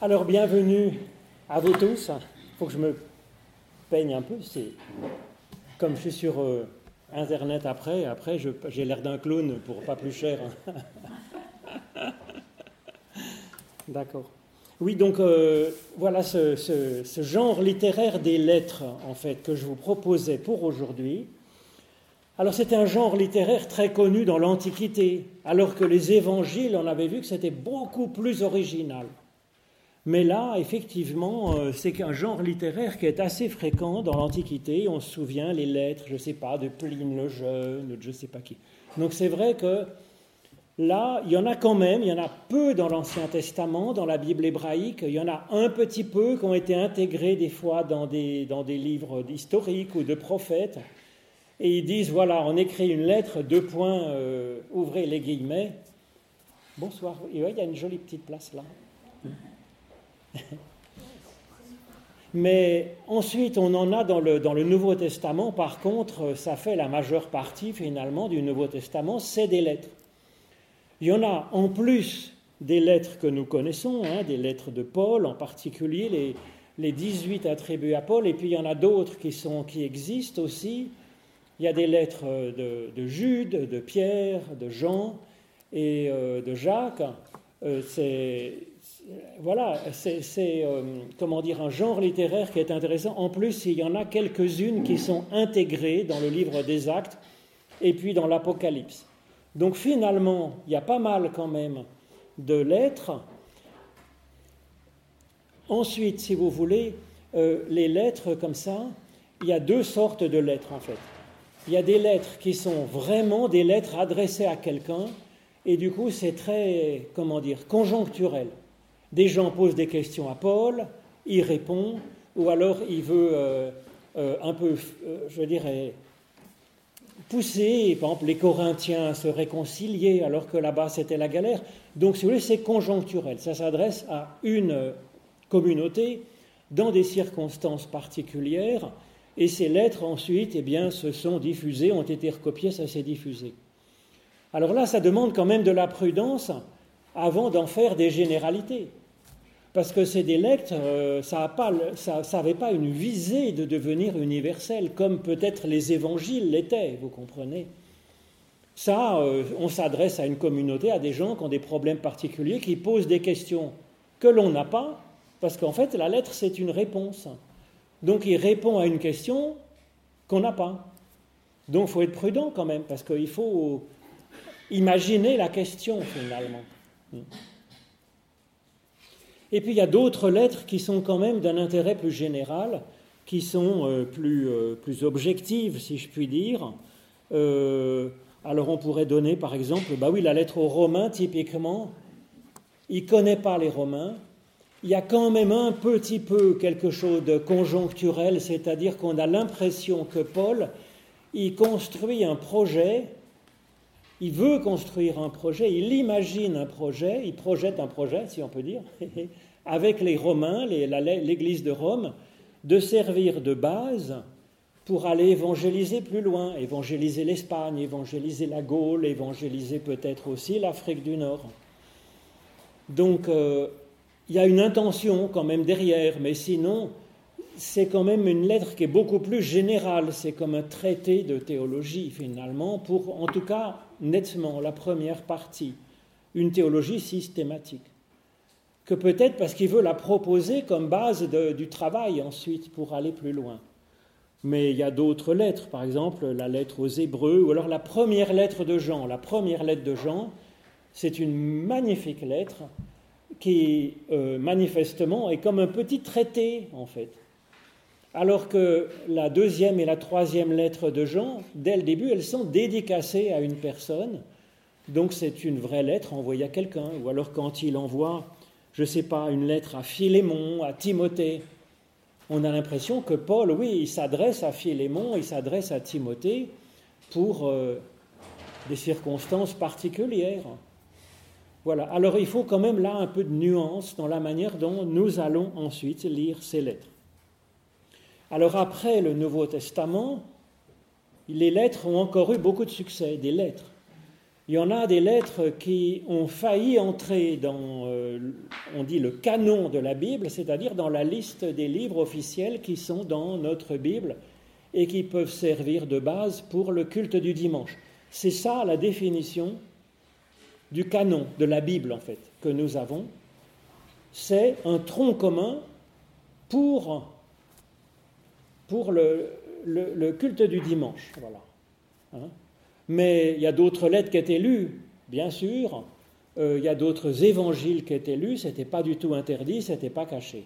Alors bienvenue à vous tous. Il faut que je me peigne un peu. C'est comme je suis sur euh, Internet après. Après, j'ai l'air d'un clown pour pas plus cher. D'accord. Oui, donc euh, voilà ce, genre littéraire des lettres, en fait, que je vous proposais pour aujourd'hui. Alors c'est un genre littéraire très connu dans l'Antiquité, alors que les évangiles, on avait vu que c'était beaucoup plus original. Mais là, effectivement, euh, c'est qu'un genre littéraire qui est assez fréquent dans l'Antiquité. On se souvient les lettres, je ne sais pas, de Pline le Jeune, de je ne sais pas qui. Donc c'est vrai que là, il y en a quand même, il y en a peu dans l'Ancien Testament, dans la Bible hébraïque. Il y en a un petit peu qui ont été intégrés des fois dans des, dans des livres historiques ou de prophètes. Et ils disent, voilà, on écrit une lettre, deux points, euh, ouvrez les guillemets. Bonsoir, il y a une jolie petite place là. Mais ensuite, on en a dans le, Nouveau Testament, par contre, ça fait la majeure partie finalement du Nouveau Testament, c'est des lettres. Il y en a en plus des lettres que nous connaissons, hein, des lettres de Paul en particulier, les, les 18 attribués à Paul, et puis il y en a d'autres qui, qui existent aussi. Il y a des lettres de, de Jude, de Pierre, de Jean et euh, de Jacques. Euh, c'est voilà, c'est euh, comment dire un genre littéraire qui est intéressant. En plus, il y en a quelques-unes qui sont intégrées dans le livre des Actes et puis dans l'Apocalypse. Donc finalement, il y a pas mal quand même de lettres. Ensuite, si vous voulez, euh, les lettres comme ça, il y a deux sortes de lettres en fait. Il y a des lettres qui sont vraiment des lettres adressées à quelqu'un, et du coup c'est très, comment dire, conjoncturel. Des gens posent des questions à Paul, il répond, ou alors il veut euh, euh, un peu, euh, je dirais, pousser, par exemple, les Corinthiens à se réconcilier alors que là-bas c'était la galère. Donc, si vous voulez, c'est conjoncturel. Ça s'adresse à une communauté dans des circonstances particulières. Et ces lettres, ensuite, eh bien, se sont diffusées, ont été recopiées, ça s'est diffusé. Alors là, ça demande quand même de la prudence avant d'en faire des généralités. Parce que ces lettres, euh, ça n'avait pas, une visée de devenir universel, comme peut-être les évangiles l'étaient, vous comprenez? Ça, euh, on s'adresse à une communauté, à des gens qui ont des problèmes particuliers, qui posent des questions que l'on n'a pas, parce qu'en fait, la lettre, c'est une réponse. Donc, il répond à une question qu'on n'a pas. Donc, il faut être prudent quand même, parce qu'il faut imaginer la question, finalement. Et puis il y a d'autres lettres qui sont quand même d'un intérêt plus général, qui sont euh, plus, euh, plus, objectives, si je puis dire. Euh, alors on pourrait donner par exemple, bah oui, la lettre aux Romains, typiquement, il ne connaît pas les Romains. Il y a quand même un petit peu quelque chose de conjoncturel, c'est-à-dire qu'on a l'impression que Paul, il construit un projet il veut construire un projet, il imagine un projet, il projette un projet, si on peut dire, avec les Romains, l'Église de Rome, de servir de base pour aller évangéliser plus loin, évangéliser l'Espagne, évangéliser la Gaule, évangéliser peut-être aussi l'Afrique du Nord. Donc euh, il y a une intention quand même derrière, mais sinon c'est quand même une lettre qui est beaucoup plus générale, c'est comme un traité de théologie finalement, pour en tout cas nettement la première partie, une théologie systématique, que peut-être parce qu'il veut la proposer comme base du travail ensuite pour aller plus loin. Mais il y a d'autres lettres, par exemple la lettre aux Hébreux, ou alors la première lettre de Jean. La première lettre de Jean, c'est une magnifique lettre qui, euh, manifestement, est comme un petit traité, en fait alors que la deuxième et la troisième lettre de Jean, dès le début, elles sont dédicacées à une personne. Donc c'est une vraie lettre envoyée à quelqu'un. Ou alors quand il envoie, je ne sais pas, une lettre à Philémon, à Timothée, on a l'impression que Paul, oui, il s'adresse à Philémon, il s'adresse à Timothée pour euh, des circonstances particulières. Voilà. Alors il faut quand même là un peu de nuance dans la manière dont nous allons ensuite lire ces lettres. Alors après le Nouveau Testament, les lettres ont encore eu beaucoup de succès, des lettres. Il y en a des lettres qui ont failli entrer dans, euh, on dit, le canon de la Bible, c'est-à-dire dans la liste des livres officiels qui sont dans notre Bible et qui peuvent servir de base pour le culte du dimanche. C'est ça la définition du canon de la Bible, en fait, que nous avons. C'est un tronc commun pour, pour le, culte du dimanche. Voilà. Hein. Mais il y a d'autres lettres qui étaient lues, bien sûr. Euh, il y a d'autres évangiles qui étaient lus. Ce n'était pas du tout interdit, ce n'était pas caché.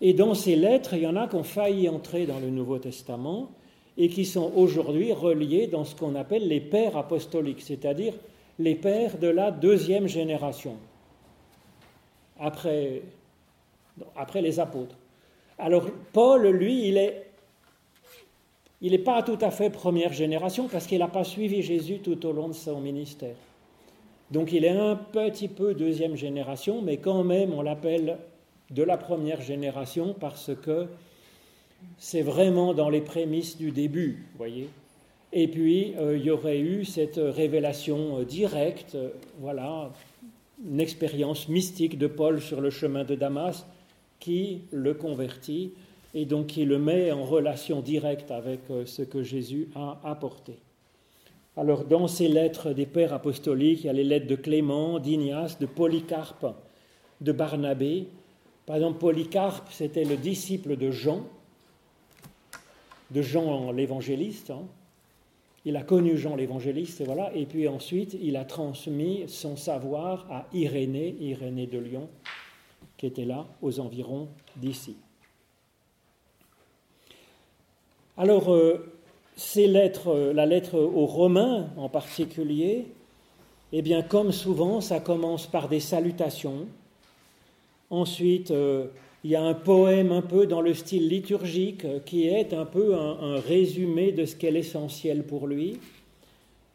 Et dans ces lettres, il y en a qui ont failli entrer dans le Nouveau Testament et qui sont aujourd'hui reliés dans ce qu'on appelle les pères apostoliques, c'est-à-dire les pères de la deuxième génération, après, après les apôtres. Alors Paul, lui, il est il n'est pas tout à fait première génération parce qu'il n'a pas suivi Jésus tout au long de son ministère. Donc il est un petit peu deuxième génération, mais quand même on l'appelle de la première génération parce que c'est vraiment dans les prémices du début, voyez. Et puis euh, il y aurait eu cette révélation directe, voilà, une expérience mystique de Paul sur le chemin de Damas qui le convertit et donc il le met en relation directe avec euh, ce que Jésus a apporté. Alors dans ces lettres des pères apostoliques, il y a les lettres de Clément, d'Ignace, de Polycarpe, de Barnabé. Par exemple, Polycarpe, c'était le disciple de Jean, de Jean l'évangéliste. Hein. Il a connu Jean l'évangéliste, voilà. Et puis ensuite, il a transmis son savoir à Irénée, Irénée de Lyon, qui était là aux environs d'ici. Alors, euh, ces lettres, euh, la lettre aux Romains en particulier, eh bien, comme souvent, ça commence par des salutations. Ensuite, euh, il y a un poème un peu dans le style liturgique qui est un peu un, résumé de ce qu'est l'essentiel pour lui.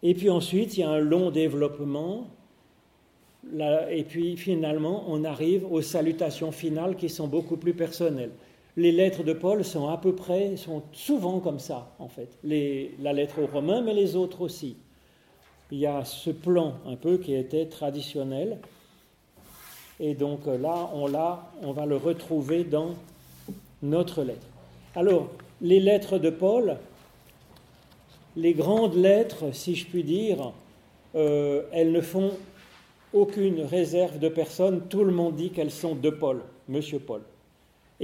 Et puis ensuite, il y a un long développement. et puis finalement, on arrive aux salutations finales qui sont beaucoup plus personnelles les lettres de Paul sont à peu près, sont souvent comme ça, en fait. la lettre aux Romains, mais les autres aussi. Il y a ce plan un peu qui était traditionnel. Et donc là, on, on va le retrouver dans notre lettre. Alors, les lettres de Paul, les grandes lettres, si je puis dire, euh, elles ne font aucune réserve de personne. Tout le monde dit qu'elles sont de Paul, Monsieur Paul.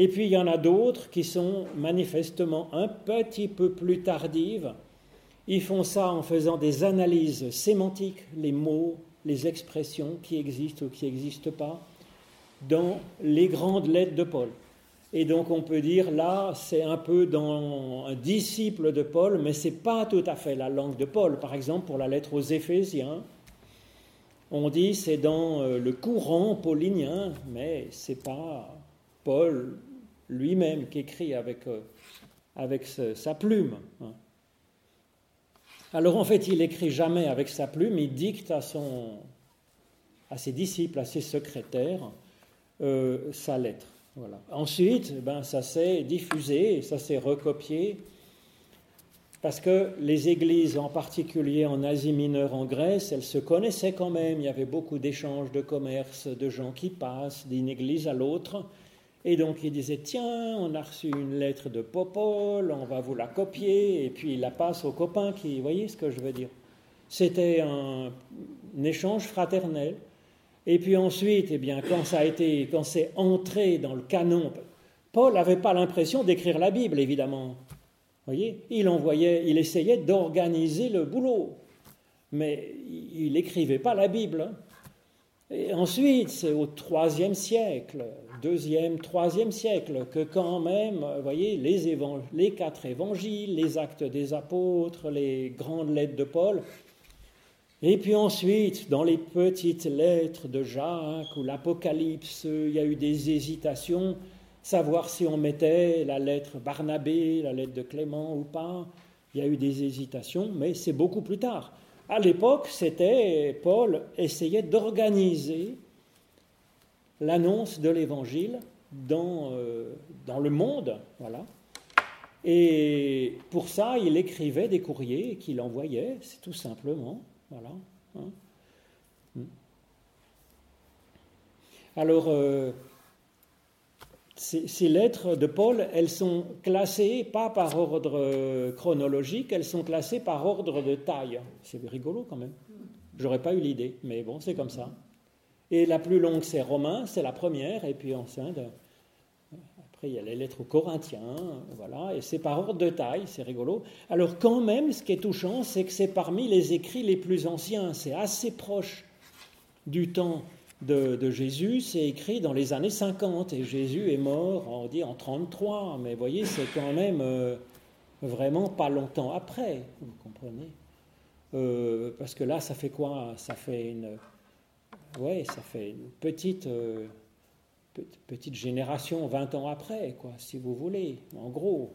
Et puis il y en a d'autres qui sont manifestement un petit peu plus tardives. Ils font ça en faisant des analyses sémantiques, les mots, les expressions qui existent ou qui n'existent pas, dans les grandes lettres de Paul. Et donc on peut dire là, c'est un peu dans un disciple de Paul, mais ce n'est pas tout à fait la langue de Paul. Par exemple, pour la lettre aux Éphésiens, on dit c'est dans euh, le courant paulinien, mais c'est pas Paul lui-même qui écrit avec, euh, avec sa plume. Hein. Alors en fait, il n'écrit jamais avec sa plume, il dicte à, son, à ses disciples, à ses secrétaires, euh, sa lettre. Voilà. Ensuite, ben, ça s'est diffusé, ça s'est recopié, parce que les églises, en particulier en Asie mineure, en Grèce, elles se connaissaient quand même. Il y avait beaucoup d'échanges de commerce, de gens qui passent d'une église à l'autre. Et donc il disait, tiens, on a reçu une lettre de Popol, on va vous la copier, et puis il la passe aux copains qui, vous voyez ce que je veux dire C'était un, échange fraternel. Et puis ensuite, eh bien, quand ça a été, quand c'est entré dans le canon, Paul n'avait pas l'impression d'écrire la Bible, évidemment. Voyez? Il envoyait, il essayait d'organiser le boulot, mais il n'écrivait pas la Bible. Hein. Et ensuite, c'est au troisième siècle, deuxième, troisième siècle, que quand même, vous voyez, les, les quatre évangiles, les actes des apôtres, les grandes lettres de Paul, et puis ensuite, dans les petites lettres de Jacques ou l'Apocalypse, il y a eu des hésitations, savoir si on mettait la lettre Barnabé, la lettre de Clément ou pas. Il y a eu des hésitations, mais c'est beaucoup plus tard. À l'époque, c'était Paul essayait d'organiser l'annonce de l'Évangile dans, euh, dans le monde. Voilà. Et pour ça, il écrivait des courriers qu'il envoyait, c'est tout simplement. Voilà. Hein. Hmm. Alors, euh, ces, lettres de Paul, elles sont classées pas par ordre euh, chronologique, elles sont classées par ordre de taille. C'est rigolo quand même. J'aurais pas eu l'idée, mais bon, c'est comme ça. Et la plus longue, c'est Romain, c'est la première, et puis ensuite, après, il y a les lettres aux Corinthiens, voilà, et c'est par ordre de taille, c'est rigolo. Alors, quand même, ce qui est touchant, c'est que c'est parmi les écrits les plus anciens, c'est assez proche du temps de, Jésus, c'est écrit dans les années 50, et Jésus est mort, on dit, en 33, mais vous voyez, c'est quand même euh, vraiment pas longtemps après, vous comprenez? Euh, Parce que là, ça fait quoi? Ça fait une, ouais, ça fait une petite, euh, petite génération, 20 ans après, quoi, si vous voulez, en gros.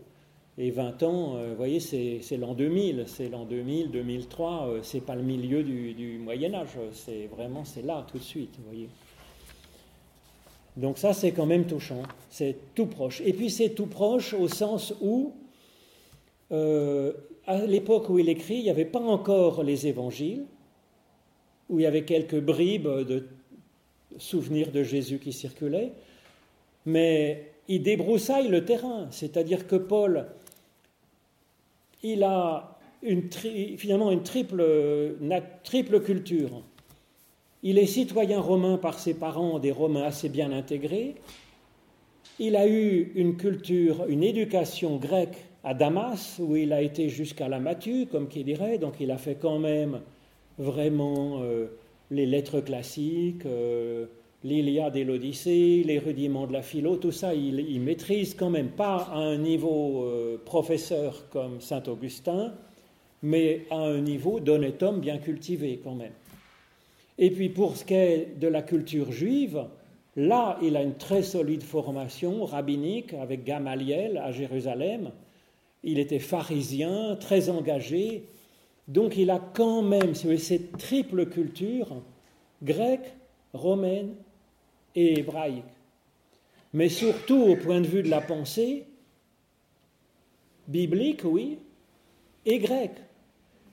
Et 20 ans, euh, vous voyez, c'est l'an 2000, c'est l'an 2000, 2003, euh, c'est pas le milieu du, Moyen Âge, c'est vraiment, c'est là tout de suite, vous voyez. Donc ça, c'est quand même touchant, c'est tout proche. Et puis c'est tout proche au sens où, euh, à l'époque où il écrit, il n'y avait pas encore les évangiles, où il y avait quelques bribes de souvenirs de Jésus qui circulaient, mais il débroussaille le terrain, c'est-à-dire que Paul il a finalement une triple, culture. Il est citoyen romain par ses parents, des Romains assez bien intégrés. Il a eu une culture, une éducation grecque à Damas, où il a été jusqu'à la Matue, comme qui dirait, donc il a fait quand même vraiment euh, les lettres classiques, euh, l'Iliade et l'Odyssée, les rudiments de la philo, tout ça, il, maîtrise quand même, pas à un niveau euh, professeur comme Saint Augustin, mais à un niveau d'honnête homme bien cultivé quand même. Et puis pour ce qui est de la culture juive, là, il a une très solide formation rabbinique avec Gamaliel à Jérusalem. Il était pharisien, très engagé, donc il a quand même cette triple culture grecque, romaine et hébraïque, mais surtout au point de vue de la pensée, biblique, oui, et grecque.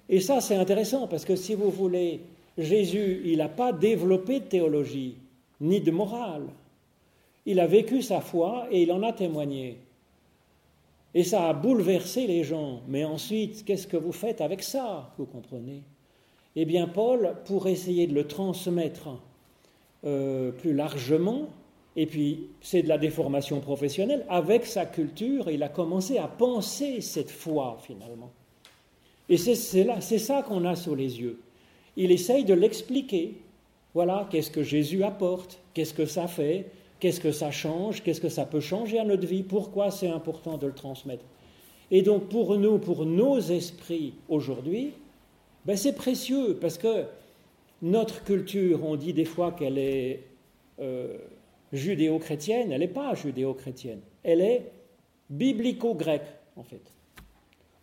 Et ça, c'est intéressant parce que si vous voulez, Jésus, il n'a pas développé de théologie, ni de morale. Il a vécu sa foi et il en a témoigné. Et ça a bouleversé les gens. Mais ensuite, qu'est-ce que vous faites avec ça Vous comprenez? Eh bien, Paul, pour essayer de le transmettre euh, plus largement, et puis c'est de la déformation professionnelle, avec sa culture, il a commencé à penser cette foi finalement. Et c'est ça qu'on a sous les yeux. Il essaye de l'expliquer. Voilà, qu'est-ce que Jésus apporte, qu'est-ce que ça fait, qu'est-ce que ça change, qu'est-ce que ça peut changer à notre vie, pourquoi c'est important de le transmettre? Et donc pour nous, pour nos esprits aujourd'hui, ben c'est précieux parce que notre culture, on dit des fois qu'elle est euh, judéo-chrétienne, elle n'est pas judéo-chrétienne, elle est biblico-grecque en fait.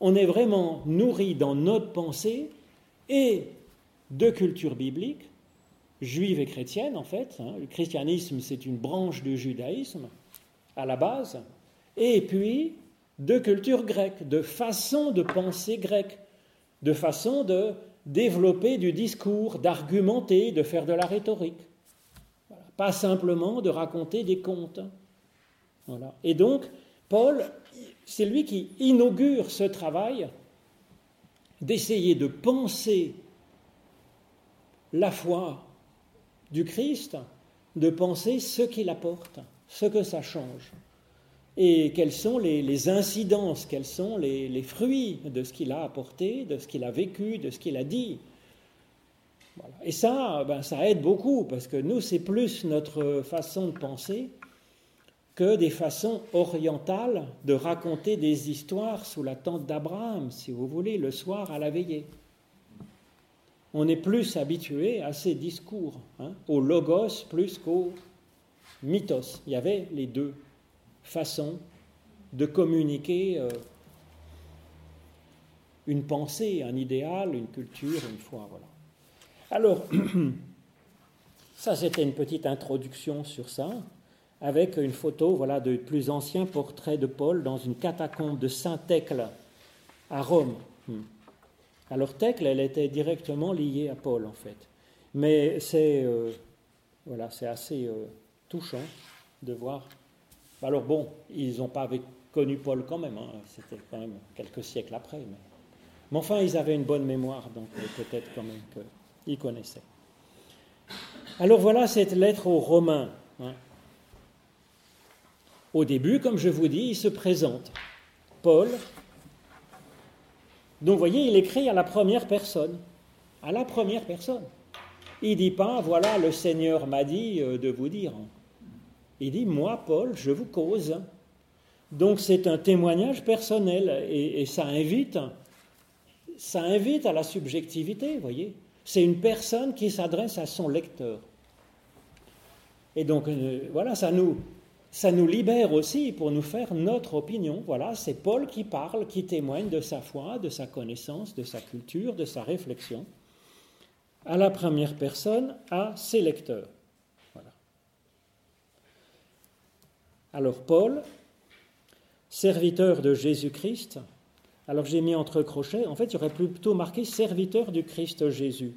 On est vraiment nourri dans notre pensée et de culture biblique, juive et chrétienne en fait. Hein. Le christianisme, c'est une branche du judaïsme à la base, et puis de culture grecque, de façon de penser grecque, de façon de développer du discours, d'argumenter, de faire de la rhétorique. Pas simplement de raconter des contes. Et donc, Paul, c'est lui qui inaugure ce travail d'essayer de penser la foi du Christ, de penser ce qu'il apporte, ce que ça change et quelles sont les, incidences, quels sont les, fruits de ce qu'il a apporté, de ce qu'il a vécu, de ce qu'il a dit. Et ça, ben, ça aide beaucoup, parce que nous, c'est plus notre façon de penser que des façons orientales de raconter des histoires sous la tente d'Abraham, si vous voulez, le soir à la veillée. On est plus habitué à ces discours, hein, au logos plus qu'au mythos. Il y avait les deux façon de communiquer euh, une pensée, un idéal, une culture, une foi. Alors, ça c'était une petite introduction sur ça, avec une photo voilà, de plus ancien portrait de Paul dans une catacombe de Saint-Thècle à Rome. Alors Thècle, elle était directement liée à Paul, en fait. Mais c'est euh, voilà, assez euh, touchant de voir. Alors bon, ils n'ont pas connu Paul quand même, hein. c'était quand même quelques siècles après. Mais... mais, enfin, ils avaient une bonne mémoire, donc euh, peut-être quand même qu'ils connaissaient. Alors voilà cette lettre aux Romains. Hein. Au début, comme je vous dis, il se présente. Paul. Donc vous voyez, il écrit à la première personne. À la première personne. Il dit pas, voilà, le Seigneur m'a dit euh, de vous dire. Il dit, moi, Paul, je vous cause. Donc c'est un témoignage personnel et, ça invite, ça invite à la subjectivité, vous voyez. C'est une personne qui s'adresse à son lecteur. Et donc euh, voilà, ça nous, ça nous libère aussi pour nous faire notre opinion. Voilà, c'est Paul qui parle, qui témoigne de sa foi, de sa connaissance, de sa culture, de sa réflexion à la première personne à ses lecteurs. Voilà. Alors Paul, serviteur de Jésus-Christ, alors j'ai mis entre crochets, en fait aurait plutôt marqué serviteur du Christ Jésus.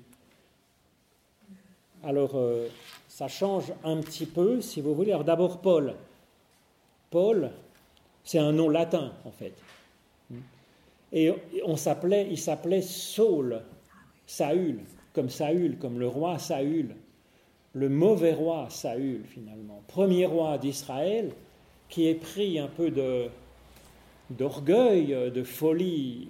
Alors euh, ça change un petit peu si vous voulez. Alors d'abord Paul. Paul, c'est un nom latin en fait. Et on s'appelait, il s'appelait Saul, Saül comme Saül, comme le roi Saül, le mauvais roi Saül finalement, premier roi d'Israël, qui est pris un peu de, d'orgueil, de folie,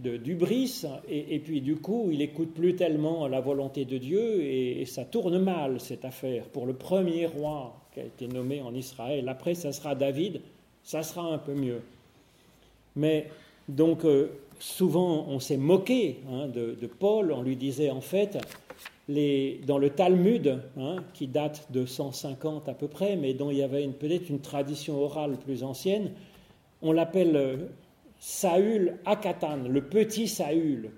de d'ubris, et, puis du coup il écoute plus tellement la volonté de Dieu, et, ça tourne mal cette affaire pour le premier roi qui a été nommé en Israël. Après, ça sera David, ça sera un peu mieux. Mais donc, euh, souvent on s'est moqué hein, de, Paul, on lui disait en fait, dans le Talmud, hein, qui date de 150 à peu près, mais dont il y avait peut-être une tradition orale plus ancienne, on l'appelle euh, Saül Akatan, le petit Saül.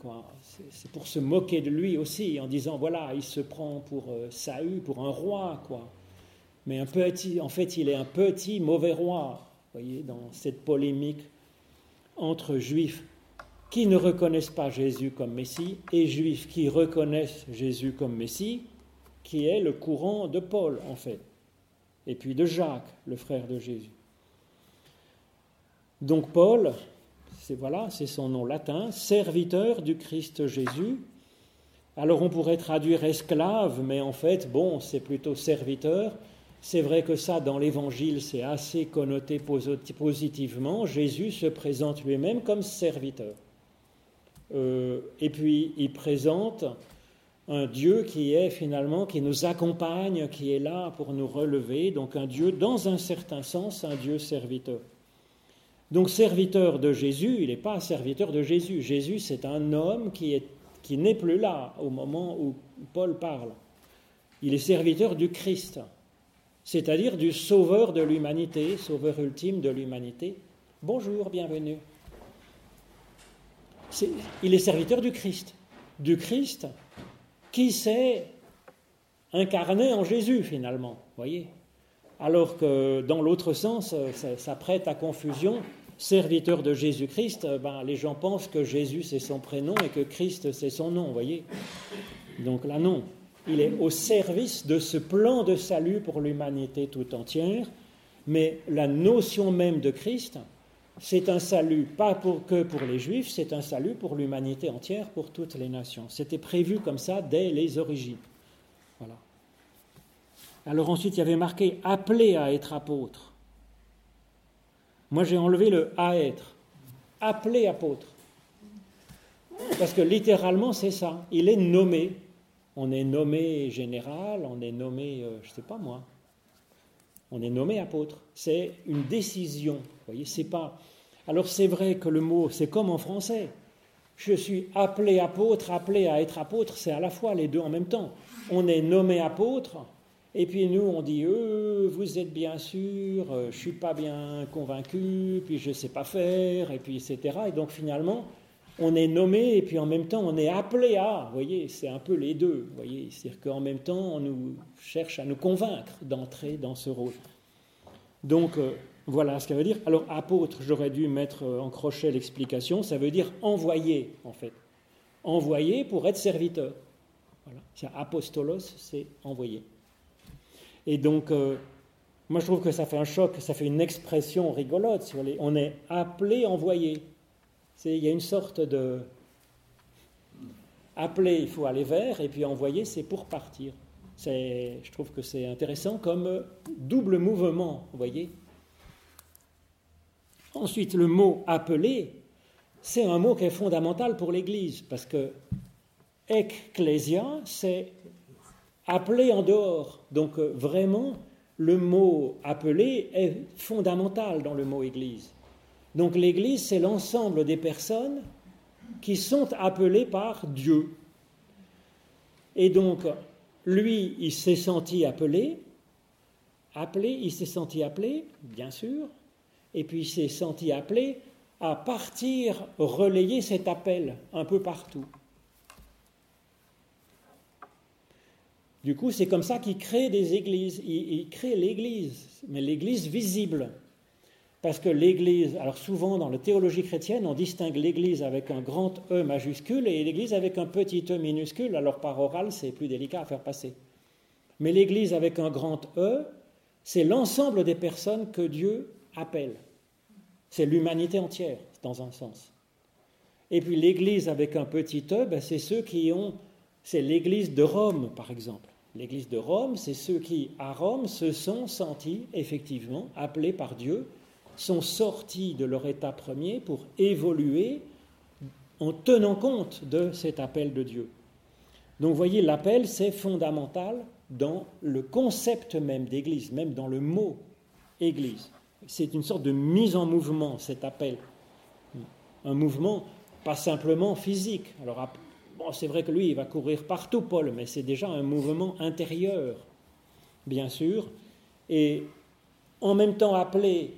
C'est pour se moquer de lui aussi, en disant voilà, il se prend pour euh, Saül, pour un roi, quoi. Mais un petit, en fait, il est un petit mauvais roi, voyez, dans cette polémique entre juifs qui ne reconnaissent pas Jésus comme Messie et juifs qui reconnaissent Jésus comme Messie, qui est le courant de Paul en fait, et puis de Jacques, le frère de Jésus. Donc Paul, c'est voilà, c'est son nom latin, serviteur du Christ Jésus. Alors on pourrait traduire esclave, mais en fait, bon, c'est plutôt serviteur. C'est vrai que ça, dans l'Évangile, c'est assez connoté positivement. Jésus se présente lui-même comme serviteur. Euh, et puis il présente un Dieu qui est finalement, qui nous accompagne, qui est là pour nous relever, donc un Dieu, dans un certain sens, un Dieu serviteur. Donc serviteur de Jésus, il n'est pas serviteur de Jésus. Jésus, c'est un homme qui, est, qui n'est plus là au moment où Paul parle. Il est serviteur du Christ, c'est-à-dire du sauveur de l'humanité, sauveur ultime de l'humanité. Bonjour, bienvenue il est serviteur du Christ. Du Christ qui s'est incarné en Jésus finalement, voyez Alors que dans l'autre sens, ça, prête à confusion. Serviteur de Jésus-Christ, ben, les gens pensent que Jésus c'est son prénom et que Christ c'est son nom, voyez Donc là non, il est au service de ce plan de salut pour l'humanité tout entière, mais la notion même de Christ, c'est un salut pas pour, que pour les Juifs, c'est un salut pour l'humanité entière, pour toutes les nations. C'était prévu comme ça dès les origines. Voilà. Alors ensuite, il y avait marqué appelé à être apôtre. Moi, j'ai enlevé le à être. Appelé apôtre. Parce que littéralement, c'est ça. Il est nommé. On est nommé général, on est nommé, euh, je ne sais pas moi, on est nommé apôtre. C'est une décision. Voyez, c'est pas. Alors c'est vrai que le mot, c'est comme en français. Je suis appelé apôtre, appelé à être apôtre, c'est à la fois les deux en même temps. On est nommé apôtre, et puis nous on dit euh, vous êtes bien sûr, euh, je suis pas bien convaincu, puis je sais pas faire, et puis etc. Et donc finalement on est nommé et puis en même temps on est appelé à. Vous voyez, c'est un peu les deux. Voyez, c'est-à-dire qu'en même temps on nous cherche à nous convaincre d'entrer dans ce rôle. Donc euh, voilà ce que ça veut dire. Alors apôtre, j'aurais dû mettre euh, en crochet l'explication. Ça veut dire envoyé en fait. envoyé pour être serviteur. Voilà. Apostolos, c'est envoyé. Et donc, euh, moi je trouve que ça fait un choc, ça fait une expression rigolote. on est appelé, envoyé. Il y a une sorte de. Appelé, il faut aller vers, et puis envoyer, c'est pour partir. Je trouve que c'est intéressant comme double mouvement, vous voyez. Ensuite, le mot appelé, c'est un mot qui est fondamental pour l'Église, parce que ecclésia, c'est appelé en dehors. Donc euh, vraiment, le mot appelé est fondamental dans le mot Église. Donc l'Église, c'est l'ensemble des personnes qui sont appelées par Dieu. Et donc, lui, il s'est senti appelé, appelé, il s'est senti appelé, bien sûr, et puis il s'est senti appelé à partir relayer cet appel un peu partout. Du coup, c'est comme ça qu'il crée des églises. Il, crée l'église, mais l'église visible. Parce que l'église, alors souvent dans la théologie chrétienne, on distingue l'église avec un grand E majuscule et l'église avec un petit E minuscule. Alors par oral, c'est plus délicat à faire passer. Mais l'église avec un grand E, c'est l'ensemble des personnes que Dieu appelle. C'est l'humanité entière, dans un sens. Et puis l'Église avec un petit e, ben, c'est ceux qui ont, c'est l'Église de Rome, par exemple. L'Église de Rome, c'est ceux qui, à Rome, se sont sentis effectivement appelés par Dieu, sont sortis de leur état premier pour évoluer en tenant compte de cet appel de Dieu. Donc vous voyez, l'appel, c'est fondamental dans le concept même d'Église, même dans le mot Église c'est une sorte de mise en mouvement, cet appel. Un mouvement pas simplement physique. Alors, bon, c'est vrai que lui, il va courir partout, Paul, mais c'est déjà un mouvement intérieur, bien sûr. Et en même temps appelé,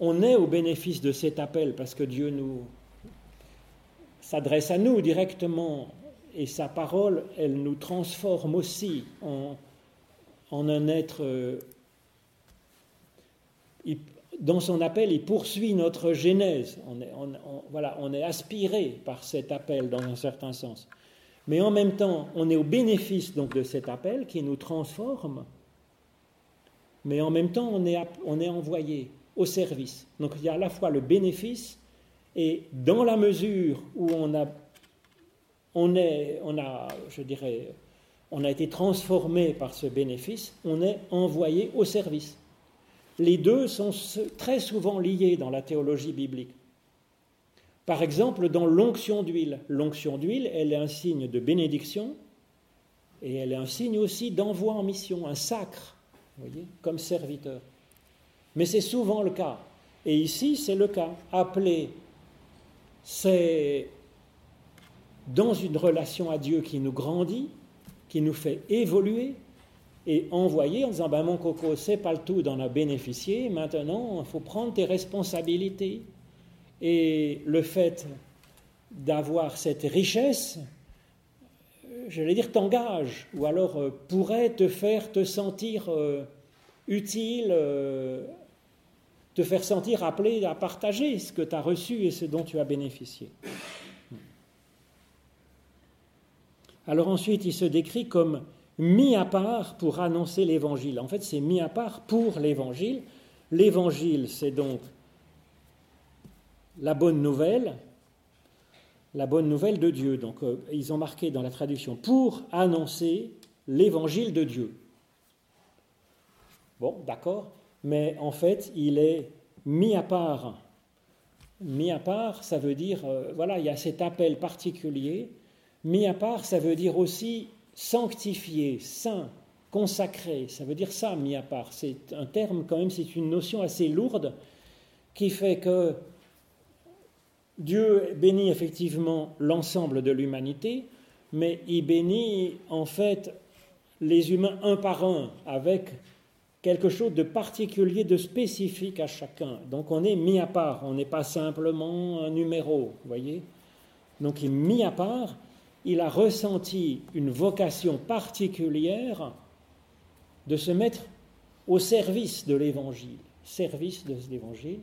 on est au bénéfice de cet appel parce que Dieu nous s'adresse à nous directement et sa parole, elle nous transforme aussi en, en un être euh, dans son appel, il poursuit notre genèse. On est, voilà, on est aspiré par cet appel dans un certain sens. Mais en même temps, on est au bénéfice donc de cet appel qui nous transforme. Mais en même temps, on est, on est envoyé au service. Donc il y a à la fois le bénéfice et dans la mesure où on a, on est, on a, je dirais, on a été transformé par ce bénéfice, on est envoyé au service les deux sont très souvent liés dans la théologie biblique. Par exemple, dans l'onction d'huile. L'onction d'huile, elle est un signe de bénédiction et elle est un signe aussi d'envoi en mission, un sacre, voyez, comme serviteur. Mais c'est souvent le cas. Et ici, c'est le cas. Appelé, c'est dans une relation à Dieu qui nous grandit, qui nous fait évoluer, et envoyer en disant ben, Mon coco, c'est pas le tout d'en a bénéficié, maintenant il faut prendre tes responsabilités. Et le fait d'avoir cette richesse, j'allais dire, t'engage, ou alors euh, pourrait te faire te sentir euh, utile, euh, te faire sentir appelé à partager ce que tu as reçu et ce dont tu as bénéficié. Alors ensuite, il se décrit comme mis à part pour annoncer l'évangile. En fait, c'est mis à part pour l'évangile. L'évangile, c'est donc la bonne nouvelle, la bonne nouvelle de Dieu. Donc, euh, ils ont marqué dans la traduction pour annoncer l'évangile de Dieu. Bon, d'accord, mais en fait, il est mis à part. Mis à part, ça veut dire, euh, voilà, il y a cet appel particulier. Mis à part, ça veut dire aussi sanctifié, saint, consacré, ça veut dire ça, mis à part. C'est un terme quand même, c'est une notion assez lourde qui fait que Dieu bénit effectivement l'ensemble de l'humanité, mais il bénit en fait les humains un par un, avec quelque chose de particulier, de spécifique à chacun. Donc on est mis à part, on n'est pas simplement un numéro, vous voyez Donc il est mis à part, il a ressenti une vocation particulière de se mettre au service de l'Évangile, service de l'Évangile,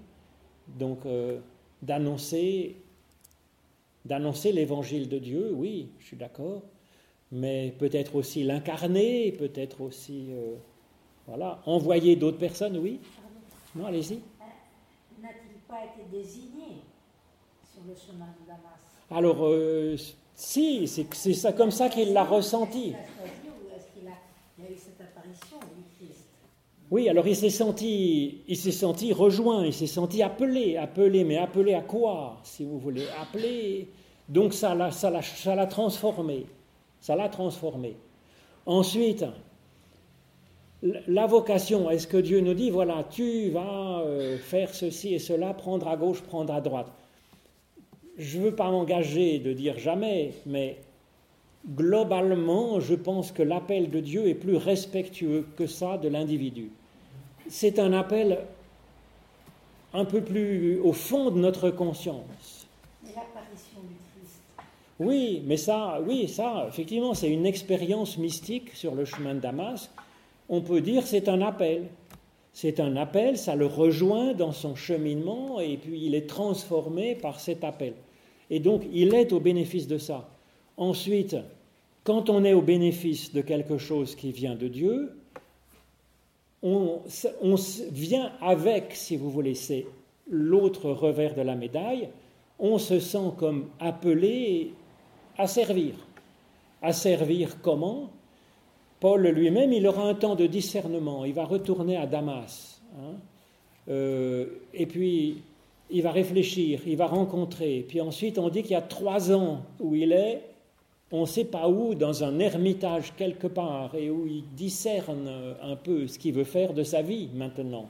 donc euh, d'annoncer, d'annoncer l'évangile de Dieu, oui, je suis d'accord, mais peut-être aussi l'incarner, peut-être aussi, euh, voilà, envoyer d'autres personnes, oui. Non, allez-y. N'a-t-il pas été désigné sur le chemin de Damas? Alors, euh, si, c'est ça comme ça qu'il l'a ressenti. Oui, alors il s'est senti, il s'est senti rejoint, il s'est senti appelé, appelé, mais appelé à quoi, si vous voulez, appelé. Donc ça l'a, ça l'a, ça l'a transformé, ça l'a transformé. Ensuite, la vocation, est-ce que Dieu nous dit, voilà, tu vas euh, faire ceci et cela, prendre à gauche, prendre à droite? Je ne veux pas m'engager de dire jamais, mais globalement, je pense que l'appel de Dieu est plus respectueux que ça de l'individu c'est un appel un peu plus au fond de notre conscience. Mais l'apparition du Christ. Oui, mais ça, oui, ça, effectivement, c'est une expérience mystique sur le chemin de Damas. On peut dire c'est un appel. C'est un appel, ça le rejoint dans son cheminement et puis il est transformé par cet appel. Et donc il est au bénéfice de ça. Ensuite, quand on est au bénéfice de quelque chose qui vient de Dieu, on, vient avec, si vous voulez, c'est l'autre revers de la médaille, on se sent comme appelé à servir. À servir comment? Paul lui-même, il aura un temps de discernement, il va retourner à Damas. Hein. Euh, et puis, il va réfléchir, il va rencontrer. Puis ensuite, on dit qu'il y a trois ans où il est on ne sait pas où, dans un ermitage quelque part, et où il discerne un peu ce qu'il veut faire de sa vie maintenant.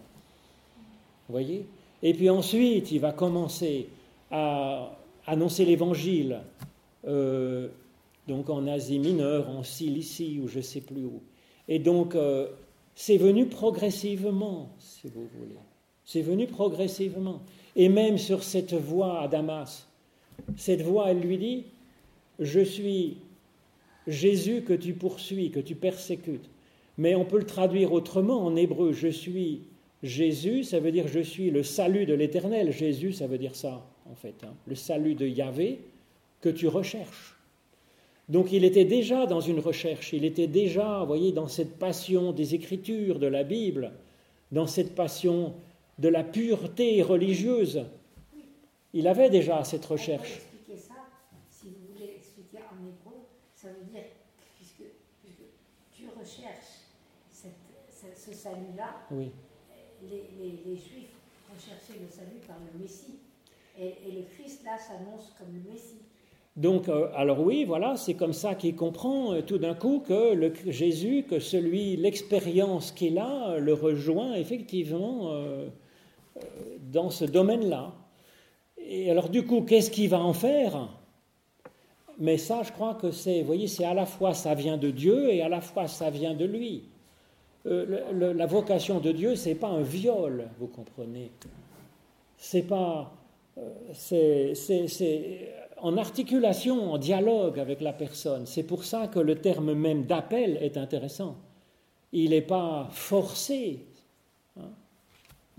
Vous voyez? Et puis ensuite, il va commencer à annoncer l'évangile, euh, donc en Asie mineure, en Cilicie, ou je ne sais plus où. Et donc, euh, c'est venu progressivement, si vous voulez. C'est venu progressivement. Et même sur cette voie à Damas, cette voie, elle lui dit, je suis Jésus que tu poursuis, que tu persécutes. Mais on peut le traduire autrement en hébreu. Je suis Jésus, ça veut dire je suis le salut de l'Éternel. Jésus, ça veut dire ça, en fait. Hein. Le salut de Yahvé que tu recherches. Donc il était déjà dans une recherche, il était déjà, vous voyez, dans cette passion des Écritures, de la Bible, dans cette passion de la pureté religieuse. Il avait déjà cette recherche. salut-là, oui. les, Juifs recherchaient le salut par le Messie. Et, le Christ, là, s'annonce comme le Messie. Donc, euh, alors oui, voilà, c'est comme ça qu'il comprend euh, tout d'un coup que le, Jésus, que celui, l'expérience qu'il a, le rejoint effectivement euh, dans ce domaine-là. Et alors du coup, qu'est-ce qu'il va en faire? Mais ça, je crois que c'est, voyez, c'est à la fois ça vient de Dieu et à la fois ça vient de lui. Euh, la vocation de Dieu, c'est pas un viol, vous comprenez. C'est pas, euh, c'est en articulation, en dialogue avec la personne. C'est pour ça que le terme même d'appel est intéressant. Il n'est pas forcé.